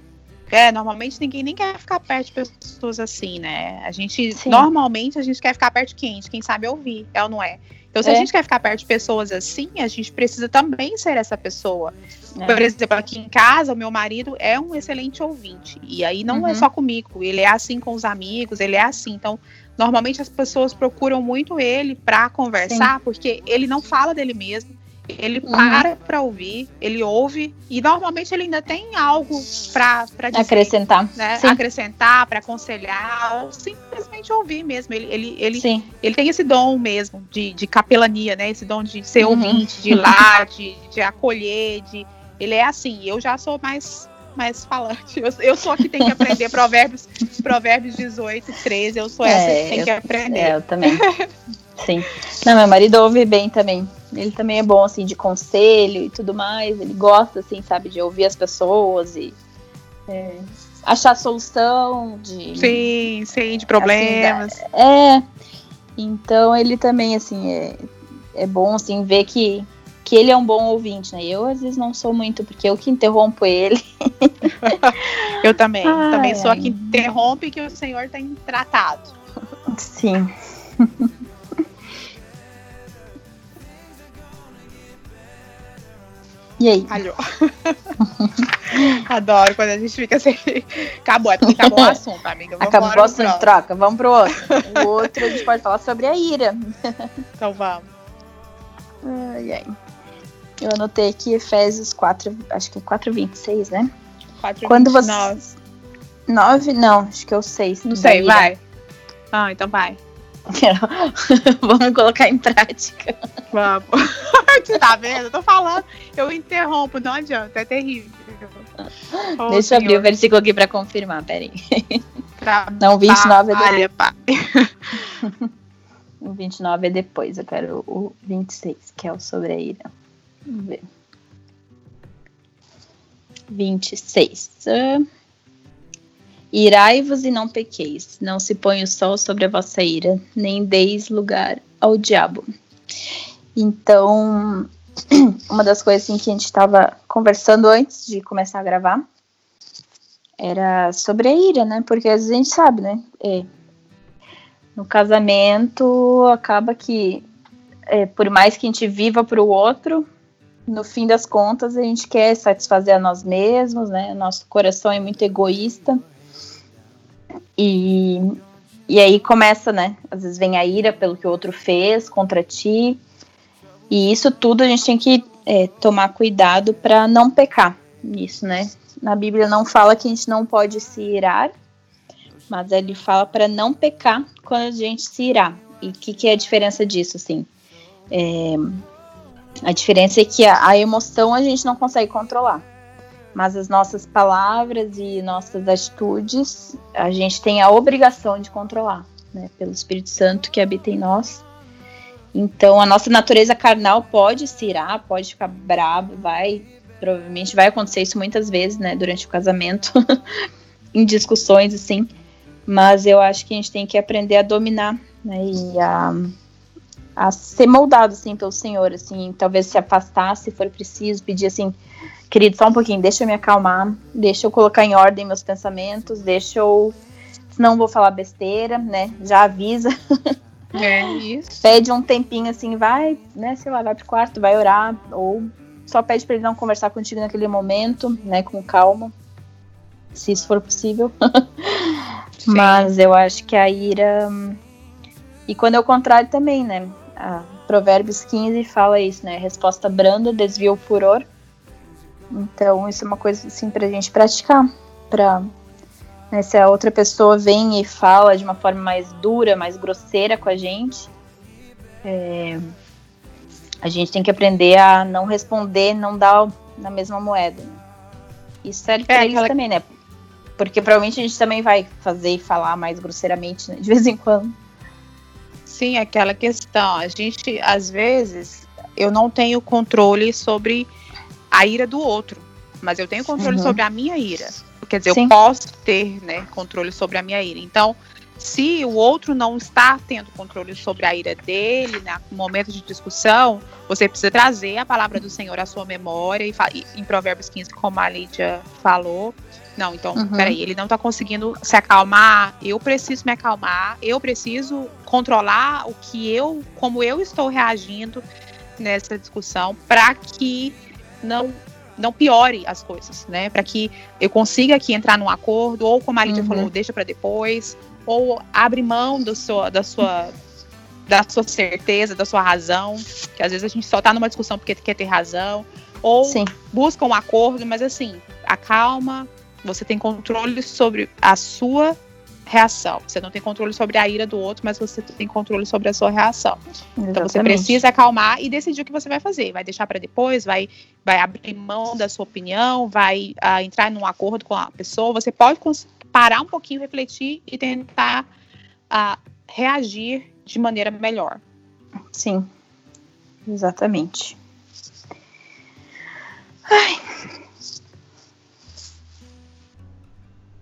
É, normalmente ninguém nem quer ficar perto de pessoas assim, né? A gente, Sim. normalmente, a gente quer ficar perto de quem? De quem sabe ouvir, é ou não é? Então, se é. a gente quer ficar perto de pessoas assim, a gente precisa também ser essa pessoa. É. Por exemplo, aqui em casa, o meu marido é um excelente ouvinte. E aí não é uhum. é só comigo, ele é assim com os amigos, ele é assim. Então, normalmente as pessoas procuram muito ele para conversar, Sim. porque ele não fala dele mesmo. Ele uhum. para para ouvir, ele ouve e normalmente ele ainda tem algo para acrescentar, né? acrescentar, para aconselhar, ou simplesmente ouvir mesmo. Ele, ele, ele, Sim. ele tem esse dom mesmo de, de capelania, né? Esse dom de ser uhum. ouvinte, de ir lá, de, de acolher, de ele é assim. Eu já sou mais mais falante. Eu, eu sou a que tem que aprender provérbios, provérbios 18, 13. Eu sou é, essa que tem eu, que aprender. É, eu também. Sim. Não, meu marido ouve bem também. Ele também é bom, assim, de conselho e tudo mais. Ele gosta, assim, sabe, de ouvir as pessoas e é, achar solução de. Sim, sim, de problemas. Assim, é. Então ele também, assim, é, é bom, assim, ver que, que ele é um bom ouvinte, né? Eu, às vezes, não sou muito, porque eu que interrompo ele. eu também. Ai, também sou a que interrompe que o senhor tem tratado. Sim. E aí? Falhou. Adoro quando a gente fica assim. Acabou, é porque acabou o assunto, amiga. Vamos acabou o assunto, troca. Vamos pro outro. O outro a gente pode falar sobre a ira. Então vamos. Ai, ai. Eu anotei aqui Efésios 4, acho que é 4,26, né? 4, Quando 29. você. 9? Não, acho que é o 6. Não sei, vai. Ah, então vai. Vamos colocar em prática. Vamos. tá vendo? Eu tô falando, eu interrompo, não adianta, é terrível. Oh, Deixa eu abrir o versículo aqui pra confirmar, peraí. Pra não, 29 é depois. Pai. o 29 é depois, eu quero o 26, que é o sobre a ira. Vamos ver. 26. Uh, Irai-vos e não pequeis, não se põe o sol sobre a vossa ira, nem deis lugar ao diabo. Então, uma das coisas assim, que a gente estava conversando antes de começar a gravar era sobre a ira, né? Porque às vezes a gente sabe, né? É, no casamento acaba que, é, por mais que a gente viva para o outro, no fim das contas a gente quer satisfazer a nós mesmos, né? Nosso coração é muito egoísta. E, e aí começa, né? Às vezes vem a ira pelo que o outro fez contra ti. E isso tudo a gente tem que é, tomar cuidado para não pecar nisso, né? Na Bíblia não fala que a gente não pode se irar, mas ele fala para não pecar quando a gente se irá. E o que, que, é a diferença disso, assim? É, a diferença é que a, a emoção a gente não consegue controlar mas as nossas palavras e nossas atitudes a gente tem a obrigação de controlar, né, pelo Espírito Santo que habita em nós. Então a nossa natureza carnal pode se irar, pode ficar bravo, vai, provavelmente vai acontecer isso muitas vezes, né, durante o casamento, em discussões assim. Mas eu acho que a gente tem que aprender a dominar, né, e a, a ser moldado assim pelo Senhor, assim, talvez se afastar se for preciso, pedir assim, querido, só um pouquinho, deixa eu me acalmar, deixa eu colocar em ordem meus pensamentos, deixa eu. Senão vou falar besteira, né? Já avisa. É isso. Pede um tempinho assim, vai, né? Sei lá, vai pro quarto, vai orar, ou só pede para ele não conversar contigo naquele momento, né? Com calma, se isso for possível. Mas eu acho que a ira. E quando é o contrário também, né? A Provérbios 15 fala isso, né? Resposta branda desvia o furor, então, isso é uma coisa assim pra gente praticar. Pra, né, se a outra pessoa vem e fala de uma forma mais dura, mais grosseira com a gente, é, a gente tem que aprender a não responder, não dar na mesma moeda. Né? Isso serve pra é, eles aquela... também, né? Porque provavelmente a gente também vai fazer e falar mais grosseiramente, né? De vez em quando. Sim, aquela questão. A gente, às vezes, eu não tenho controle sobre a ira do outro, mas eu tenho controle uhum. sobre a minha ira. Quer dizer, Sim. eu posso ter, né, controle sobre a minha ira. Então, se o outro não está tendo controle sobre a ira dele, no momento de discussão, você precisa trazer a palavra do Senhor à sua memória, e, e em Provérbios 15, como a Lídia falou. Não, então, uhum. peraí, ele não está conseguindo se acalmar, eu preciso me acalmar, eu preciso controlar o que eu, como eu estou reagindo nessa discussão, para que não não piore as coisas, né? Para que eu consiga aqui entrar num acordo, ou como a Lídia uhum. falou, deixa para depois, ou abre mão do seu, da sua da sua certeza, da sua razão, que às vezes a gente só tá numa discussão porque quer ter razão, ou Sim. busca um acordo, mas assim, acalma, você tem controle sobre a sua reação. Você não tem controle sobre a ira do outro, mas você tem controle sobre a sua reação. Exatamente. Então você precisa acalmar e decidir o que você vai fazer. Vai deixar para depois, vai, vai abrir mão da sua opinião, vai uh, entrar num acordo com a pessoa. Você pode parar um pouquinho, refletir e tentar uh, reagir de maneira melhor. Sim, exatamente. Ai,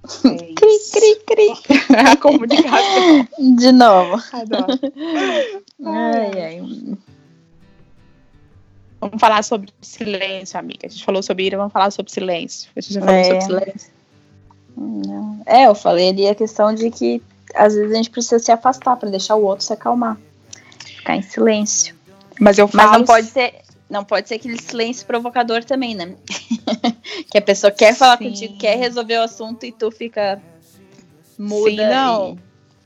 cri, cri, cri. A comunicação. De novo. Adoro. Ai, ai. Vamos falar sobre silêncio, amiga. A gente falou sobre ira, vamos falar sobre silêncio. A gente já falou é. sobre silêncio. Não. É, eu falei ali a questão de que às vezes a gente precisa se afastar para deixar o outro se acalmar. Ficar em silêncio. Mas eu falo. Mas não pode ser não pode ser aquele silêncio provocador também, né? que a pessoa quer falar Sim. contigo, quer resolver o assunto e tu fica muda. Sim, não.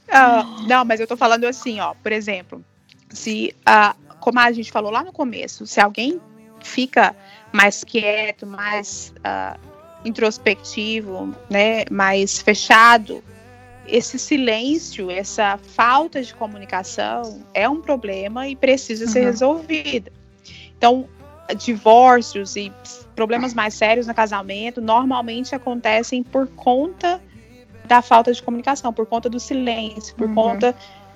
E... Ah, não, mas eu tô falando assim, ó, por exemplo, se, uh, como a gente falou lá no começo, se alguém fica mais quieto, mais uh, introspectivo, né, mais fechado, esse silêncio, essa falta de comunicação é um problema e precisa uhum. ser resolvida. Então, divórcios e problemas mais sérios no casamento normalmente acontecem por conta da falta de comunicação, por conta do silêncio, por uhum. conta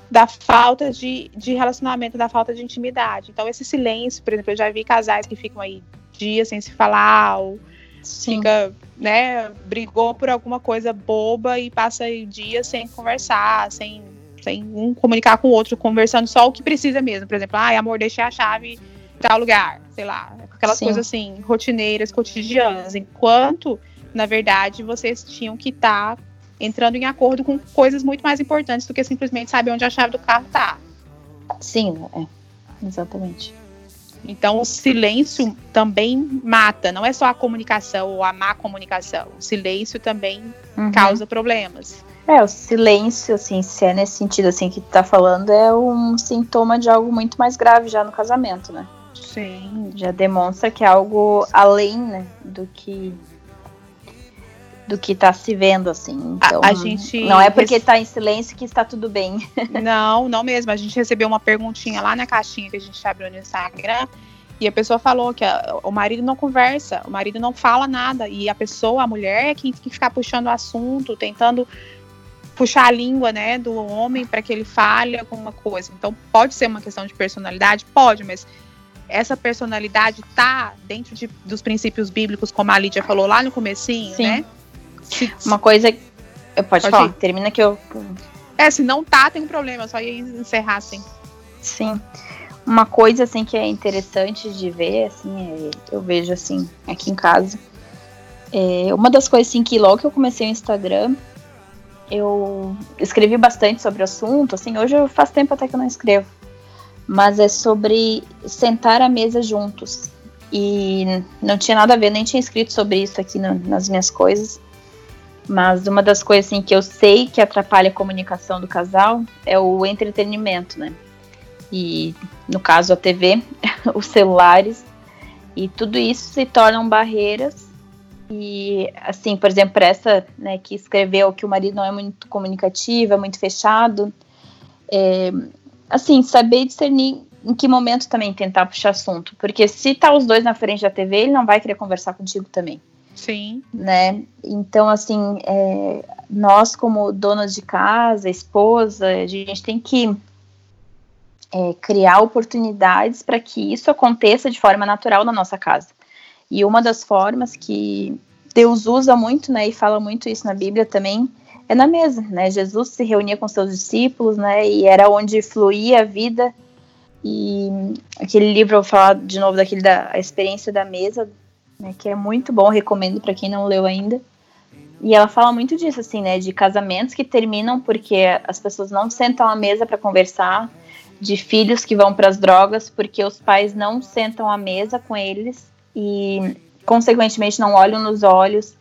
da falta de, de relacionamento, da falta de intimidade. Então, esse silêncio, por exemplo, eu já vi casais que ficam aí dias sem se falar, ou Sim. fica, né, brigou por alguma coisa boba e passa dias sem conversar, sem, sem um comunicar com o outro, conversando só o que precisa mesmo. Por exemplo, ai, amor, deixei a chave tal lugar, sei lá, aquelas Sim. coisas assim, rotineiras, cotidianas, enquanto, na verdade, vocês tinham que estar tá entrando em acordo com coisas muito mais importantes do que simplesmente saber onde a chave do carro tá. Sim, é, exatamente. Então, o silêncio também mata, não é só a comunicação ou a má comunicação. O silêncio também uhum. causa problemas. É, o silêncio, assim, se é nesse sentido, assim, que tu tá falando, é um sintoma de algo muito mais grave já no casamento, né? Sim. Já demonstra que é algo além, né, do que do que está se vendo, assim. Então, a, a, gente não é porque está em silêncio que está tudo bem. Não, não mesmo. A gente recebeu uma perguntinha lá na caixinha que a gente abriu no Instagram e a pessoa falou que a, o marido não conversa, o marido não fala nada e a pessoa, a mulher, é que, que fica puxando o assunto, tentando puxar a língua, né, do homem para que ele fale alguma coisa. Então pode ser uma questão de personalidade, pode, mas essa personalidade tá dentro de, dos princípios bíblicos, como a Lídia falou lá no comecinho, Sim. né? Se, Uma coisa. Eu pode, pode falar, ir. termina que eu. É, se não tá, tem um problema, só ia encerrar assim. Sim. Uma coisa assim que é interessante de ver, assim, é, eu vejo assim, aqui em casa. É, uma das coisas assim que logo que eu comecei o Instagram, eu escrevi bastante sobre o assunto, assim, hoje faz tempo até que eu não escrevo mas é sobre sentar à mesa juntos. E não tinha nada a ver, nem tinha escrito sobre isso aqui no, nas minhas coisas. Mas uma das coisas assim, que eu sei que atrapalha a comunicação do casal é o entretenimento, né? E no caso a TV, os celulares, e tudo isso se tornam barreiras. E assim, por exemplo, essa né, que escreveu que o marido não é muito comunicativo, é muito fechado, é, assim, saber discernir em que momento também tentar puxar assunto. Porque se tá os dois na frente da TV, ele não vai querer conversar contigo também. Sim. Né? Então, assim, é, nós como donas de casa, esposa, a gente tem que é, criar oportunidades para que isso aconteça de forma natural na nossa casa. E uma das formas que Deus usa muito, né, e fala muito isso na Bíblia também, é na mesa, né? Jesus se reunia com seus discípulos, né? E era onde fluía a vida. E aquele livro, eu vou falar de novo daquele da experiência da mesa, né? Que é muito bom, recomendo para quem não leu ainda. E ela fala muito disso, assim, né? De casamentos que terminam porque as pessoas não sentam à mesa para conversar, de filhos que vão para as drogas porque os pais não sentam à mesa com eles e, consequentemente, não olham nos olhos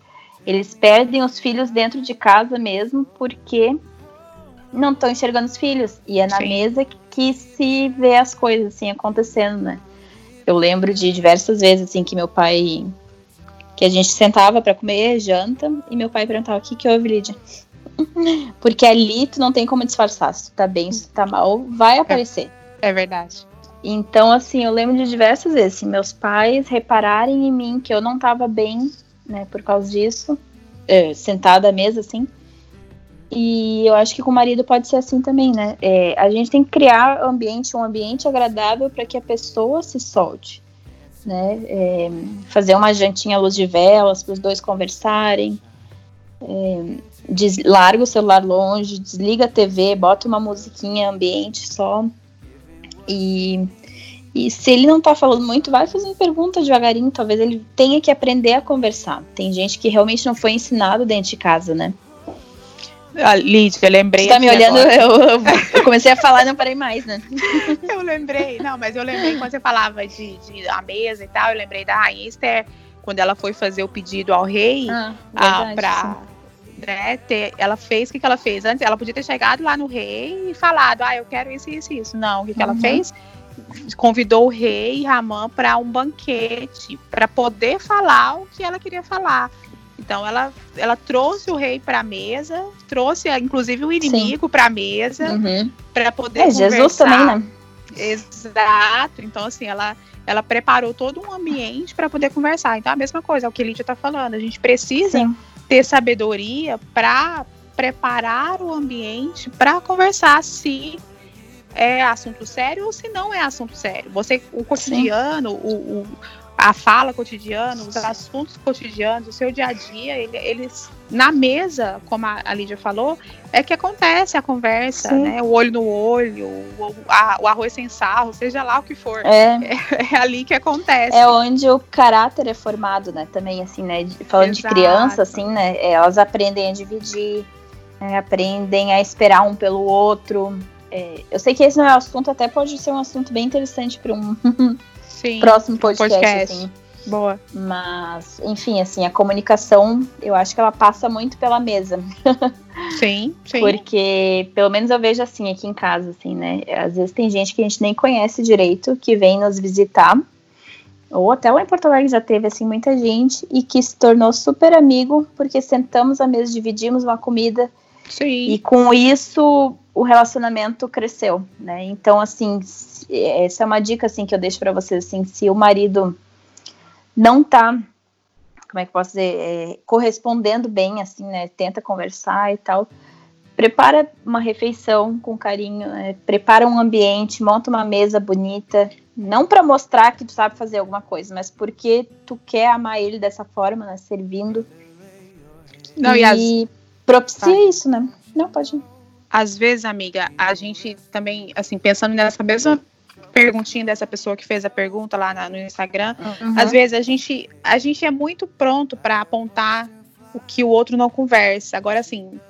eles perdem os filhos dentro de casa mesmo porque não estão enxergando os filhos. E é na Sim. mesa que, que, se vê as coisas assim acontecendo, né? Eu lembro de diversas vezes assim que meu pai que a gente sentava para comer janta e meu pai perguntava o que que houve, Lídia? Porque ali tu não tem como disfarçar. Se tu tá bem, se tu tá mal, vai é. aparecer. É, é verdade. Então, assim, eu lembro de diversas vezes, assim, meus pais repararem em mim que eu não tava bem né, por causa disso, é, sentada à mesa, assim. E eu acho que com o marido pode ser assim também, né? É, a gente tem que criar ambiente, um ambiente agradável para que a pessoa se solte, né? É, fazer uma jantinha à luz de velas para os dois conversarem. É, des, larga o celular longe, desliga a TV, bota uma musiquinha ambiente só. E e se ele não tá falando muito, vai fazendo pergunta devagarinho. Talvez ele tenha que aprender a conversar. Tem gente que realmente não foi ensinado dentro de casa, né? Ah, Lídia, eu lembrei. Você tá me olhando, eu, eu, comecei a falar e não parei mais, né? eu lembrei, não, mas eu lembrei quando você falava de, de a mesa e tal, eu lembrei da Rainha Esther, quando ela foi fazer o pedido ao rei ah, ah, pra. Né, ter, ela fez o que, que ela fez? Antes, ela podia ter chegado lá no rei e falado, ah, eu quero isso, isso, isso. Não, o que, que uhum. ela fez? convidou o rei Ramã para um banquete, para poder falar o que ela queria falar. Então ela, ela trouxe o rei para a mesa, trouxe inclusive o inimigo para a mesa, uhum. para poder é, conversar. Jesus também, né? Exato. Então assim, ela ela preparou todo um ambiente para poder conversar. Então a mesma coisa, é o que Lídia está falando. A gente precisa Sim. ter sabedoria para preparar o ambiente para conversar se é assunto sério ou se não é assunto sério. Você, o cotidiano, o, o, a fala cotidiana, os assuntos cotidianos, o seu dia a dia, ele, eles na mesa, como a, a Lídia falou, é que acontece a conversa, Sim. né? O olho no olho, o, a, o, arroz sem sarro, seja lá o que for. É. é. é. ali que acontece. É onde o caráter é formado, né? Também, assim, né? Falando Exato. de criança, assim, né? Elas aprendem a dividir, né? aprendem a esperar um pelo outro. É, eu sei que esse não é o assunto, até pode ser um assunto bem interessante para um Sim, próximo podcast, podcast. Assim. Boa. Mas, enfim, assim, a comunicação, eu acho que ela passa muito pela mesa. Sim, sim. Porque, pelo menos eu vejo assim aqui em casa, assim, né? Às vezes tem gente que a gente nem conhece direito, que vem nos visitar. Ou até lá em Porto Alegre já teve, assim, muita gente e que se tornou super amigo porque sentamos à mesa, dividimos uma comida. Sim. E com isso o relacionamento cresceu, né? Então, assim, essa é uma dica, assim, que eu deixo para vocês, assim, se o marido não tá, como é que posso dizer, é, correspondendo bem, assim, né? Tenta conversar e tal, prepara uma refeição com carinho, né? prepara um ambiente, monta uma mesa bonita, não para mostrar que tu sabe fazer alguma coisa, mas porque tu quer amar ele dessa forma, né? Servindo. Não, e, e as... propicia tá. isso, né? Não, pode ir às vezes, amiga, a gente também, assim, pensando nessa mesma perguntinha dessa pessoa que fez a pergunta lá na, no Instagram, uhum. às vezes a gente, a gente é muito pronto para apontar o que o outro não conversa. Agora, assim,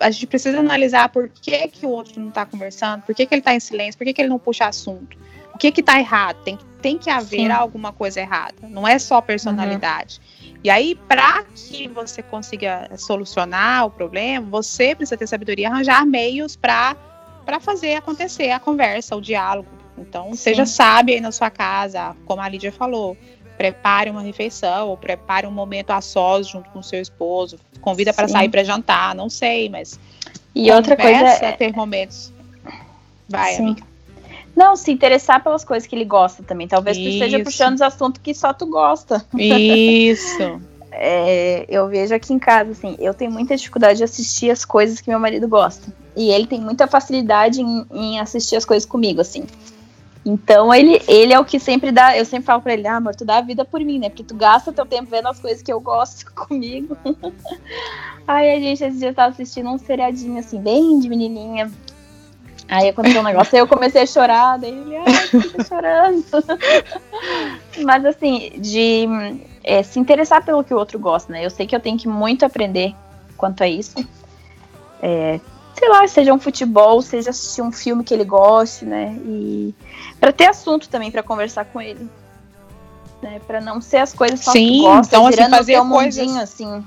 a gente precisa analisar por que, que o outro não está conversando, por que, que ele está em silêncio, por que, que ele não puxa assunto. O que que tá errado? Tem, tem que haver Sim. alguma coisa errada. Não é só personalidade. Uhum. E aí, para que você consiga solucionar o problema, você precisa ter sabedoria, arranjar meios para fazer acontecer a conversa, o diálogo. Então, Sim. seja sábio aí na sua casa, como a Lídia falou. Prepare uma refeição, ou prepare um momento a sós junto com o seu esposo. Convida para sair para jantar, não sei, mas. E outra coisa é ter momentos. Vai, Sim. amiga. Não, se interessar pelas coisas que ele gosta também. Talvez Isso. tu esteja puxando os assuntos que só tu gosta. Isso. é, eu vejo aqui em casa, assim, eu tenho muita dificuldade de assistir as coisas que meu marido gosta. E ele tem muita facilidade em, em assistir as coisas comigo, assim. Então ele, ele é o que sempre dá. Eu sempre falo pra ele, ah, amor, tu dá a vida por mim, né? Porque tu gasta teu tempo vendo as coisas que eu gosto comigo. Aí a gente esse dia tava assistindo um seriadinho assim, bem de menininha. Aí aconteceu um negócio, aí eu comecei a chorar, daí ele, ai, fica chorando. Mas assim, de é, se interessar pelo que o outro gosta, né? Eu sei que eu tenho que muito aprender quanto a isso. É, sei lá, seja um futebol, seja assistir um filme que ele goste, né? E para ter assunto também para conversar com ele. Né, para não ser as coisas só sim, que gosta, então, assim, fazer um coisas, mundinho, assim.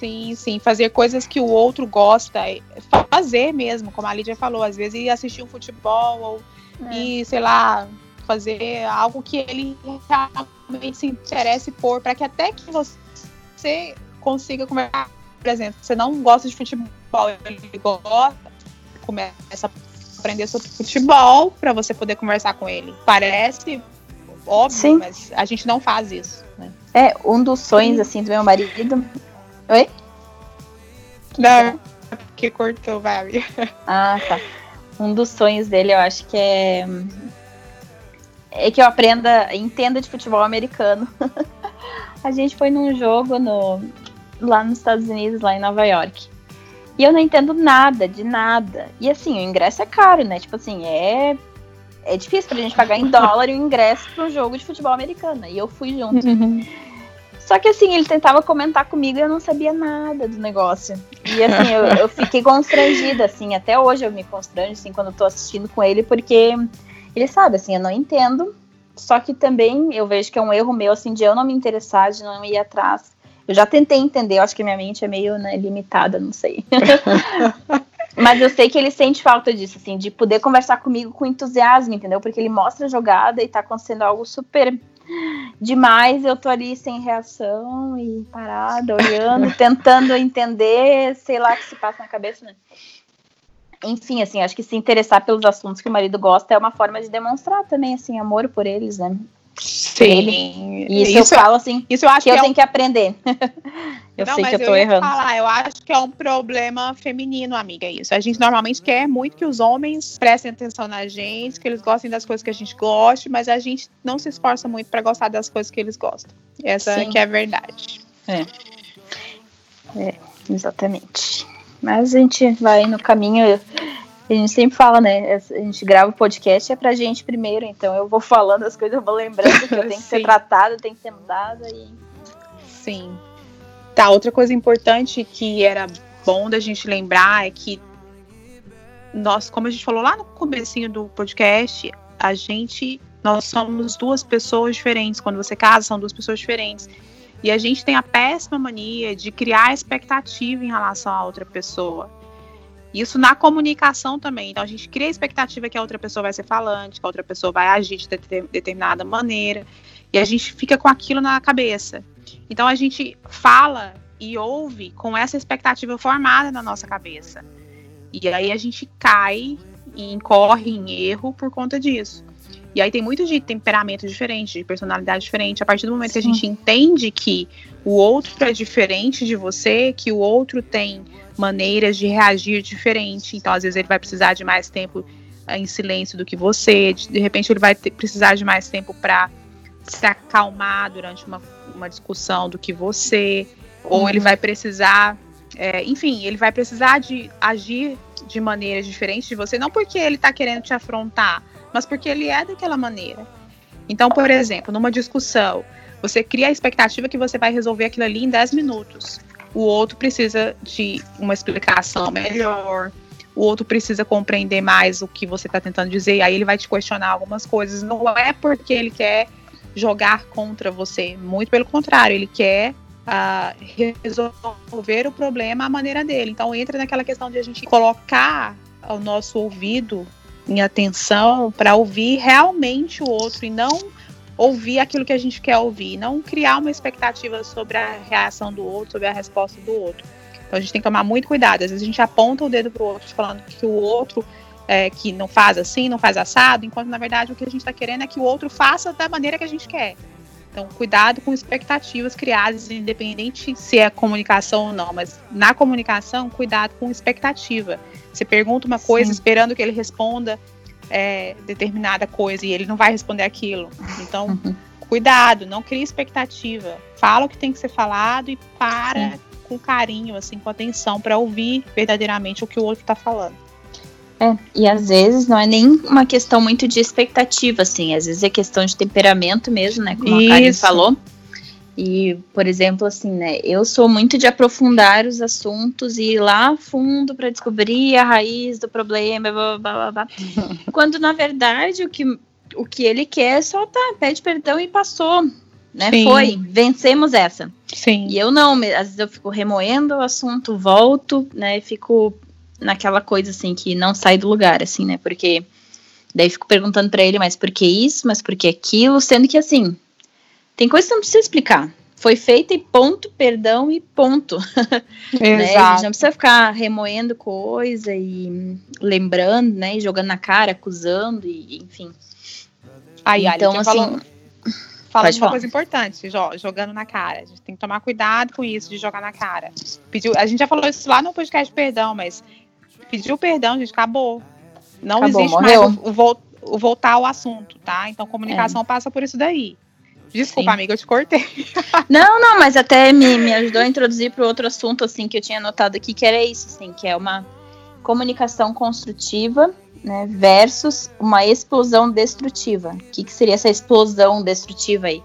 Sim, sim, fazer coisas que o outro gosta, fazer mesmo, como a Lídia falou, às vezes ir assistir um futebol ou é. ir, sei lá, fazer algo que ele realmente se interesse por, para que até que você consiga conversar, por exemplo, você não gosta de futebol, ele gosta, começa a aprender sobre futebol para você poder conversar com ele. Parece óbvio, Sim. mas a gente não faz isso. Né? É, um dos sonhos, assim, do meu marido. Oi? Não, porque cortou, vai. Ah, tá. Um dos sonhos dele, eu acho que é. É que eu aprenda, entenda de futebol americano. a gente foi num jogo no, lá nos Estados Unidos, lá em Nova York. E eu não entendo nada, de nada. E assim, o ingresso é caro, né? Tipo assim, é. É difícil pra gente pagar em dólar o ingresso para um jogo de futebol americano. E eu fui junto. Uhum. Só que assim, ele tentava comentar comigo e eu não sabia nada do negócio. E assim, eu, eu, fiquei constrangida, assim, até hoje eu me constranjo, assim, quando eu tô assistindo com ele, porque ele sabe, assim, eu não entendo. Só que também eu vejo que é um erro meu, assim, de eu não me interessar, de não ir atrás. Eu já tentei entender, eu acho que minha mente é meio né, limitada, não sei. Mas eu sei que ele sente falta disso, assim, de poder conversar comigo com entusiasmo, entendeu? Porque ele mostra a jogada e tá acontecendo algo super demais, eu tô ali sem reação e parada, olhando, tentando entender, sei lá o que se passa na cabeça, né? Enfim, assim, acho que se interessar pelos assuntos que o marido gosta é uma forma de demonstrar também, assim, amor por eles, né? Sim. Isso, isso, eu falo assim, isso eu acho que, que eu é tenho um... que aprender. eu não, sei que eu tô eu errando. Falar, eu acho que é um problema feminino, amiga, isso. A gente normalmente quer muito que os homens prestem atenção na gente, que eles gostem das coisas que a gente goste, mas a gente não se esforça muito para gostar das coisas que eles gostam. Essa Sim. que é a verdade. É. É, exatamente. Mas a gente vai no caminho a gente sempre fala, né? A gente grava o podcast é pra gente primeiro, então eu vou falando as coisas, eu vou lembrando que eu tenho que ser tratada, tem que ser mudada e. Sim. Tá, outra coisa importante que era bom da gente lembrar é que nós, como a gente falou lá no comecinho do podcast, a gente, nós somos duas pessoas diferentes. Quando você casa, são duas pessoas diferentes. E a gente tem a péssima mania de criar expectativa em relação a outra pessoa. Isso na comunicação também. Então a gente cria a expectativa que a outra pessoa vai ser falante, que a outra pessoa vai agir de determinada maneira, e a gente fica com aquilo na cabeça. Então a gente fala e ouve com essa expectativa formada na nossa cabeça. E aí a gente cai e incorre em erro por conta disso. E aí tem muito de temperamento diferente, de personalidade diferente. A partir do momento Sim. que a gente entende que o outro é diferente de você, que o outro tem maneiras de reagir diferente. Então, às vezes, ele vai precisar de mais tempo eh, em silêncio do que você. De, de repente, ele vai ter, precisar de mais tempo para se acalmar durante uma, uma discussão do que você. Ou ele uhum. vai precisar. É, enfim, ele vai precisar de agir de maneiras diferentes de você, não porque ele está querendo te afrontar, mas porque ele é daquela maneira. Então, por exemplo, numa discussão, você cria a expectativa que você vai resolver aquilo ali em 10 minutos o outro precisa de uma explicação melhor, o outro precisa compreender mais o que você está tentando dizer, e aí ele vai te questionar algumas coisas. Não é porque ele quer jogar contra você, muito pelo contrário, ele quer uh, resolver o problema à maneira dele. Então entra naquela questão de a gente colocar o nosso ouvido em atenção para ouvir realmente o outro e não ouvir aquilo que a gente quer ouvir, não criar uma expectativa sobre a reação do outro, sobre a resposta do outro. Então a gente tem que tomar muito cuidado. Às vezes a gente aponta o dedo pro outro falando que o outro é, que não faz assim, não faz assado, enquanto na verdade o que a gente está querendo é que o outro faça da maneira que a gente quer. Então, cuidado com expectativas criadas, independente se é comunicação ou não, mas na comunicação, cuidado com expectativa. Você pergunta uma coisa Sim. esperando que ele responda é, determinada coisa e ele não vai responder aquilo. Então, uhum. cuidado, não crie expectativa. Fala o que tem que ser falado e para Sim. com carinho, assim, com atenção, para ouvir verdadeiramente o que o outro está falando. É, e às vezes não é nem uma questão muito de expectativa, assim, às vezes é questão de temperamento mesmo, né? Como Isso. a Karen falou. E, por exemplo, assim, né, eu sou muito de aprofundar os assuntos e ir lá fundo para descobrir a raiz do problema, blá, blá, blá, blá. quando na verdade o que, o que ele quer é só tá, pede perdão e passou, né? Sim. Foi, vencemos essa. Sim. E eu não, às vezes eu fico remoendo o assunto, volto, né, fico naquela coisa assim que não sai do lugar, assim, né? Porque daí fico perguntando para ele, mas por que isso, mas por que aquilo, sendo que assim, tem coisa que não precisa explicar. Foi feita e ponto, perdão e ponto. né? A gente não precisa ficar remoendo coisa e lembrando, né? E jogando na cara, acusando, e enfim. Aí, então, assim, falou, fala uma coisa importante, jogando na cara. A gente tem que tomar cuidado com isso de jogar na cara. Pediu, a gente já falou isso lá no podcast Perdão, mas pediu perdão, gente, acabou. Não acabou, existe morreu. mais o, o, o, voltar ao assunto, tá? Então comunicação é. passa por isso daí. Desculpa, Sim. amiga, eu te cortei. Não, não, mas até me, me ajudou a introduzir para outro assunto, assim, que eu tinha anotado aqui, que era isso, assim, que é uma comunicação construtiva, né, versus uma explosão destrutiva. O que, que seria essa explosão destrutiva aí?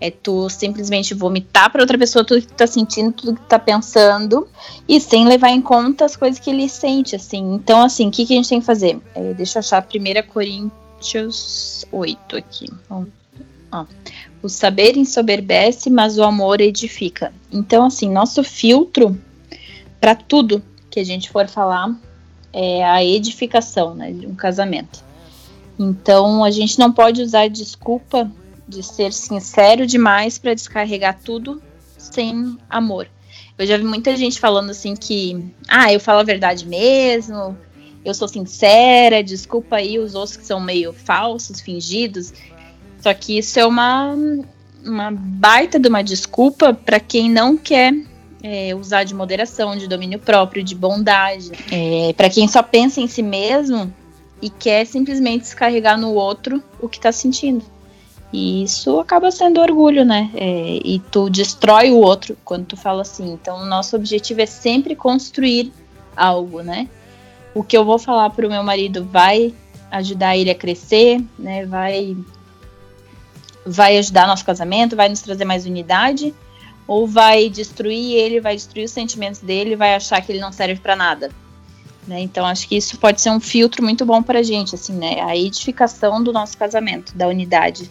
É tu simplesmente vomitar para outra pessoa tudo que tu tá sentindo, tudo que tu tá pensando, e sem levar em conta as coisas que ele sente, assim. Então, assim, o que, que a gente tem que fazer? É, deixa eu achar a 1 Coríntios 8 aqui. Ó. O saber ensoberbece, mas o amor edifica. Então, assim, nosso filtro para tudo que a gente for falar é a edificação, né, de um casamento. Então, a gente não pode usar desculpa de ser sincero demais para descarregar tudo sem amor. Eu já vi muita gente falando assim que, ah, eu falo a verdade mesmo, eu sou sincera, desculpa aí os outros que são meio falsos, fingidos. Só que isso é uma, uma baita de uma desculpa para quem não quer é, usar de moderação, de domínio próprio, de bondade. É, para quem só pensa em si mesmo e quer simplesmente descarregar no outro o que está sentindo. E isso acaba sendo orgulho, né? É, e tu destrói o outro quando tu fala assim. Então, o nosso objetivo é sempre construir algo, né? O que eu vou falar pro meu marido vai ajudar ele a crescer, né? Vai vai ajudar nosso casamento, vai nos trazer mais unidade, ou vai destruir ele, vai destruir os sentimentos dele, vai achar que ele não serve para nada. Né? Então acho que isso pode ser um filtro muito bom para gente, assim, né? A edificação do nosso casamento, da unidade.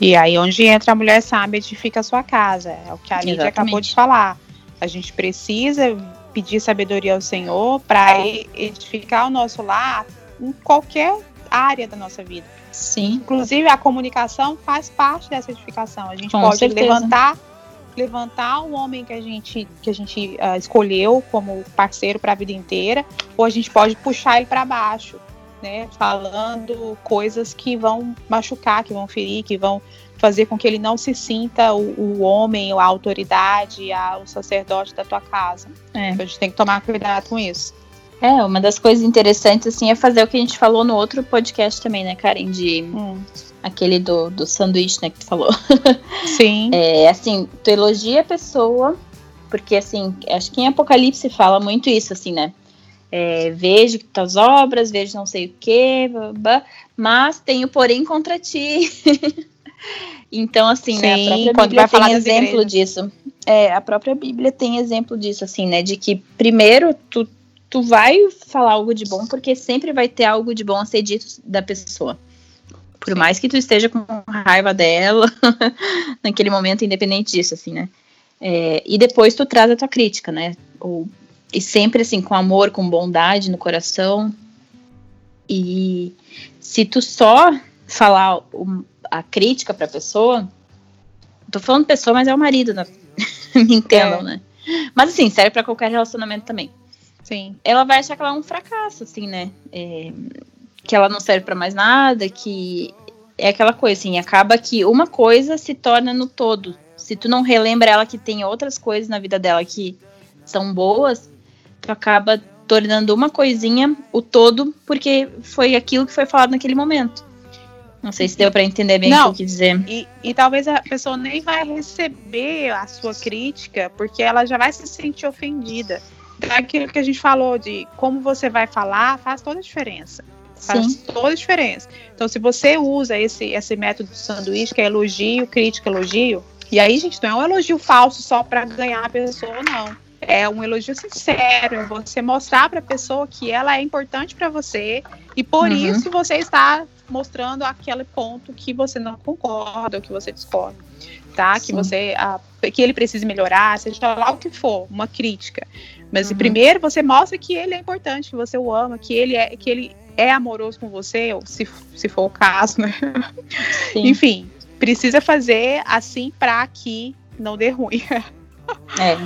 E aí onde entra a mulher sabe edifica a sua casa. É o que a Lídia acabou de falar. A gente precisa pedir sabedoria ao Senhor para edificar o nosso lar em qualquer área da nossa vida. Sim. Inclusive a comunicação faz parte dessa edificação. A gente Com pode certeza. levantar levantar o homem que a gente que a gente uh, escolheu como parceiro para a vida inteira, ou a gente pode puxar ele para baixo né, falando coisas que vão machucar, que vão ferir, que vão fazer com que ele não se sinta o, o homem, a autoridade, a, o sacerdote da tua casa. É. Então a gente tem que tomar cuidado com isso. É, uma das coisas interessantes, assim, é fazer o que a gente falou no outro podcast também, né, Karen? De hum. aquele do, do sanduíche, né, que tu falou. Sim. É, assim, tu elogia a pessoa, porque, assim, acho que em Apocalipse fala muito isso, assim, né? É, vejo tuas obras, vejo não sei o que, mas tenho porém contra ti. então, assim, Sim, né, a própria Bíblia tem exemplo disso. É, a própria Bíblia tem exemplo disso, assim, né, de que primeiro tu, tu vai falar algo de bom, porque sempre vai ter algo de bom a ser dito da pessoa. Por Sim. mais que tu esteja com raiva dela, naquele momento, independente disso, assim, né. É, e depois tu traz a tua crítica, né? Ou e sempre assim, com amor, com bondade no coração. E se tu só falar a crítica pra pessoa, tô falando pessoa, mas é o marido, né? me entendam, é. né? Mas assim, serve para qualquer relacionamento também. Sim. Ela vai achar que ela é um fracasso, assim, né? É, que ela não serve para mais nada, que é aquela coisa, assim, acaba que uma coisa se torna no todo. Se tu não relembra ela que tem outras coisas na vida dela que são boas, tu acaba tornando uma coisinha o todo, porque foi aquilo que foi falado naquele momento. Não sei se deu para entender bem Não, o que eu quis dizer. E, e talvez a pessoa nem vai receber a sua crítica, porque ela já vai se sentir ofendida. Daquilo que a gente falou de como você vai falar, faz toda a diferença. Faz Sim. toda a diferença. Então, se você usa esse, esse método do sanduíche, que é elogio, crítica, elogio, e aí, gente, não é um elogio falso só para ganhar a pessoa, não. É um elogio sincero, é você mostrar para a pessoa que ela é importante para você e por Uhum. isso você está mostrando aquele ponto que você não concorda ou que você discorda, tá? Que Sim. você ah, que ele precisa melhorar, seja lá o que for, uma crítica. Mas Uhum. primeiro você mostra que ele é importante, que você o ama, que ele é que ele é amoroso com você, ou se, se for o caso, né? Sim. Enfim, precisa fazer assim para que não dê ruim. É.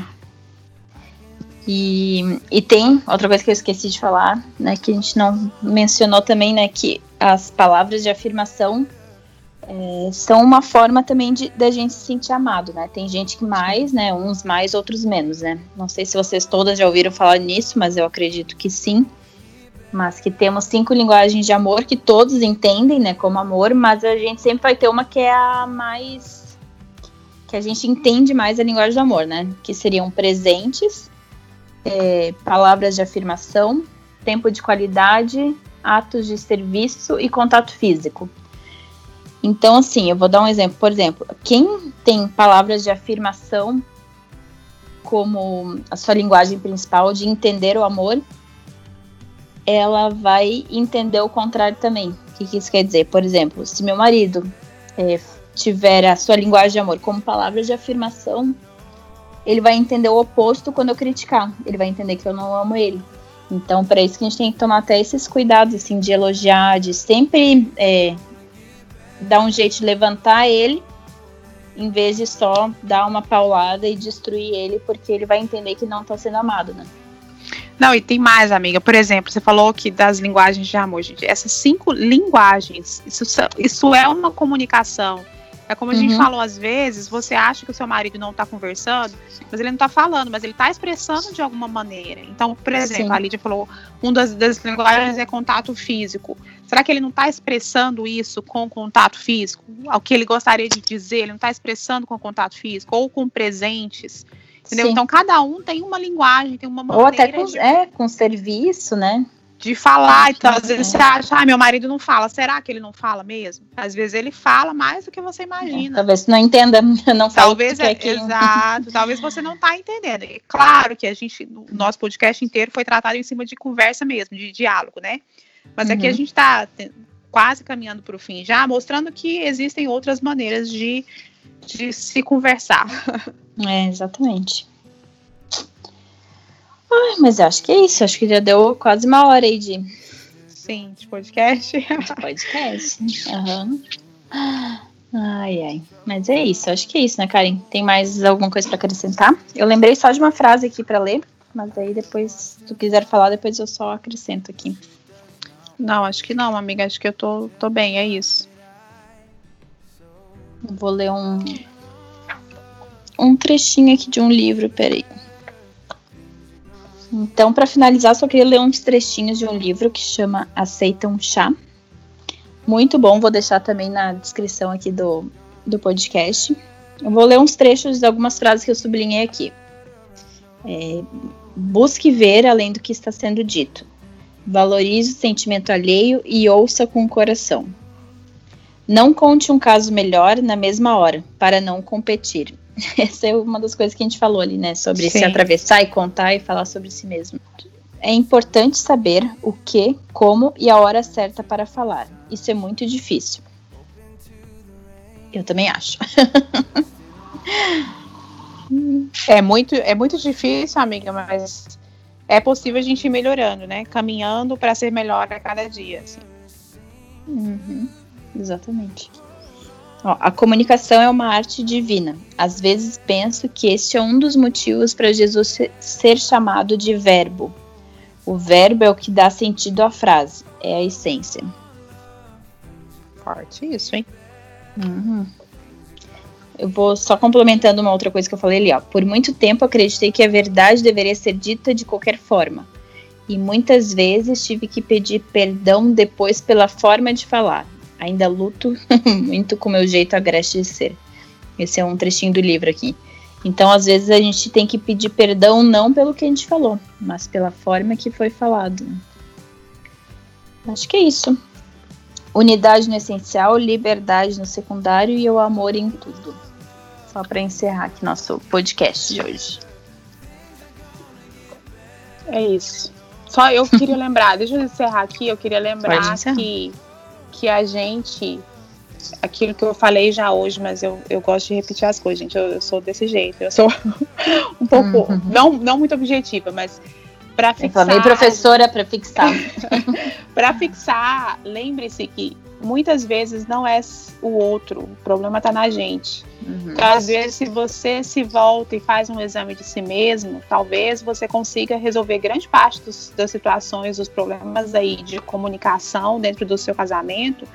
E, e tem outra coisa que eu esqueci de falar, né, que a gente não mencionou também, né, que as palavras de afirmação é, são uma forma também de da gente se sentir amado, né? Tem gente que mais, né, uns mais, outros menos, né? Não sei se vocês todas já ouviram falar nisso, mas eu acredito que sim. Mas que temos cinco linguagens de amor que todos entendem, né, como amor, mas a gente sempre vai ter uma que é a mais que a gente entende mais a linguagem do amor, né? Que seriam presentes, é, palavras de afirmação, tempo de qualidade, atos de serviço e contato físico. Então, assim, eu vou dar um exemplo. Por exemplo, quem tem palavras de afirmação como a sua linguagem principal de entender o amor, ela vai entender o contrário também. O que, que isso quer dizer? Por exemplo, se meu marido é, tiver a sua linguagem de amor como palavras de afirmação, ele vai entender o oposto quando eu criticar. Ele vai entender que eu não amo ele. Então, para isso que a gente tem que tomar até esses cuidados, assim, de elogiar, de sempre é, dar um jeito de levantar ele, em vez de só dar uma paulada e destruir ele, porque ele vai entender que não tá sendo amado, né? Não, e tem mais, amiga. Por exemplo, você falou que das linguagens de amor, gente. Essas cinco linguagens, isso, isso é uma comunicação. É como a gente Uhum. falou, às vezes, você acha que o seu marido não tá conversando, mas ele não tá falando, mas ele tá expressando de alguma maneira. Então, por exemplo, Sim. a Lídia falou, uma das, das linguagens é contato físico. Será que ele não tá expressando isso com contato físico? O que ele gostaria de dizer, ele não tá expressando com contato físico ou com presentes? Entendeu? Sim. Então, cada um tem uma linguagem, tem uma Ou maneira até com, de é, com serviço, né? De falar. Então, às vezes É. você acha, ah, meu marido não fala. Será que ele não fala mesmo? Às vezes ele fala mais do que você imagina. Talvez não entenda, não fale Talvez que é, é que- exato, talvez você não tá entendendo. E claro que a gente, o nosso podcast inteiro foi tratado em cima de conversa mesmo, de diálogo, né? Mas aqui a Uhum. gente tá te- quase caminhando para o fim já, mostrando que existem outras maneiras de, de se conversar. É, exatamente. Ai, mas eu acho que é isso. Acho que já deu quase uma hora aí de, de Sim, de podcast. podcast. Aham. Ai, ai. Mas é isso. Acho que é isso, né, Karen? Tem mais alguma coisa pra acrescentar? Eu lembrei só de uma frase aqui pra ler, mas aí depois, se tu quiser falar, depois eu só acrescento aqui. Não, acho que não, amiga. Acho que eu tô, tô bem, é isso. Vou ler um um trechinho aqui de um livro, peraí. Então, para finalizar, só queria ler uns trechinhos de um livro que chama Aceita um Chá. Muito bom, vou deixar também na descrição aqui do, do podcast. Eu vou ler uns trechos de algumas frases que eu sublinhei aqui. É, busque ver além do que está sendo dito. Valorize o sentimento alheio e ouça com o coração. Não conte um caso melhor na mesma hora, para não competir. Essa é uma das coisas que a gente falou ali, né? Sobre se Sim. atravessar e contar e falar sobre si mesmo. É importante saber o que, como e a hora certa para falar. Isso é muito difícil. Eu também acho. É muito, é muito difícil, amiga, mas é possível a gente ir melhorando, né? Caminhando para ser melhor a cada dia. assim. Uhum, exatamente. Ó, a comunicação é uma arte divina. Às vezes penso que este é um dos motivos para Jesus se- ser chamado de verbo. O verbo é o que dá sentido à frase, é a essência. Forte isso, hein? Uhum. Eu vou só complementando uma outra coisa que eu falei ali, ó. Por muito tempo acreditei que a verdade deveria ser dita de qualquer forma. E muitas vezes tive que pedir perdão depois pela forma de falar. Ainda luto muito com meu jeito agreste de ser. Esse é um trechinho do livro aqui. Então, às vezes, a gente tem que pedir perdão não pelo que a gente falou, mas pela forma que foi falado. Acho que é isso. Unidade no essencial, liberdade no secundário e o amor em tudo. Só para encerrar aqui nosso podcast de hoje. É isso. Só eu queria lembrar, deixa eu encerrar aqui, eu queria lembrar que, que a gente aquilo que eu falei já hoje, mas eu, eu gosto de repetir as coisas, gente. Eu, eu sou desse jeito. Eu sou um pouco, uhum. não, não muito objetiva, mas para fixar. Eu falei professora para fixar. para fixar, lembre-se que muitas vezes não é o outro, o problema está na gente. Uhum. Então, às vezes, se você se volta e faz um exame de si mesmo, talvez você consiga resolver grande parte dos, das situações, dos problemas aí de comunicação dentro do seu casamento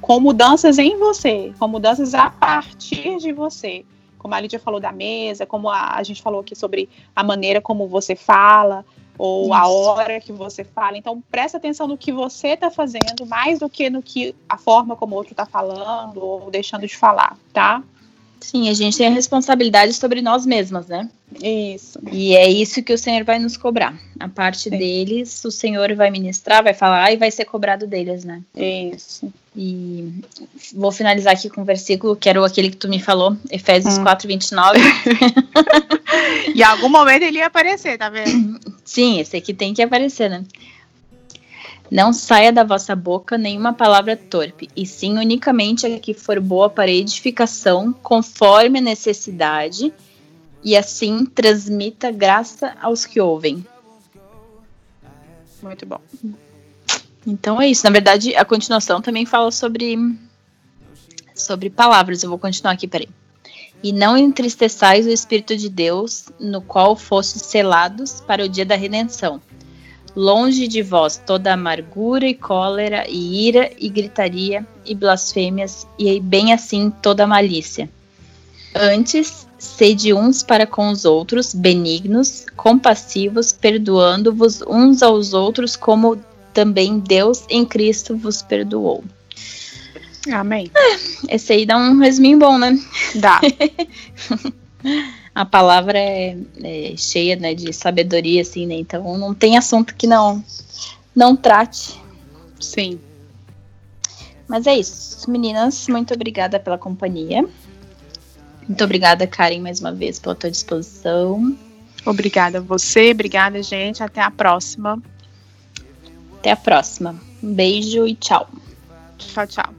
com mudanças em você, com mudanças a partir de você. Como a Lídia falou da mesa, como a, a gente falou aqui sobre a maneira como você fala, ou Isso. a hora que você fala. Então, presta atenção no que você está fazendo, mais do que no que a forma como o outro está falando ou deixando de falar, tá? Sim, a gente tem a responsabilidade sobre nós mesmas, né? Isso. E é isso que o Senhor vai nos cobrar. A parte Sim. deles, o Senhor vai ministrar, vai falar e vai ser cobrado deles, né? Isso. E vou finalizar aqui com o um versículo, que era aquele que tu me falou, Efésios hum. 4, 29. em algum momento ele ia aparecer, tá vendo? Sim, esse aqui tem que aparecer, né? Não saia da vossa boca nenhuma palavra torpe, e sim unicamente a que for boa para edificação, conforme a necessidade, e assim transmita graça aos que ouvem. Muito bom. Então é isso. Na verdade, a continuação também fala sobre sobre palavras. Eu vou continuar aqui, peraí. E não entristeçais o Espírito de Deus, no qual fostes selados para o dia da redenção. Longe de vós toda amargura e cólera e ira e gritaria e blasfêmias e bem assim toda malícia. Antes, sede uns para com os outros benignos, compassivos, perdoando-vos uns aos outros como também Deus em Cristo vos perdoou. Amém. Esse aí dá um resuminho bom, né? Dá. a palavra é, é, cheia né, de sabedoria, assim, né? Então não tem assunto que não, não trate. Sim. Mas é isso. Meninas, muito obrigada pela companhia. Muito obrigada, Karen, mais uma vez, pela tua disposição. Obrigada a você, obrigada, gente. Até a próxima. Até a próxima. Um beijo e tchau. Tchau, tchau.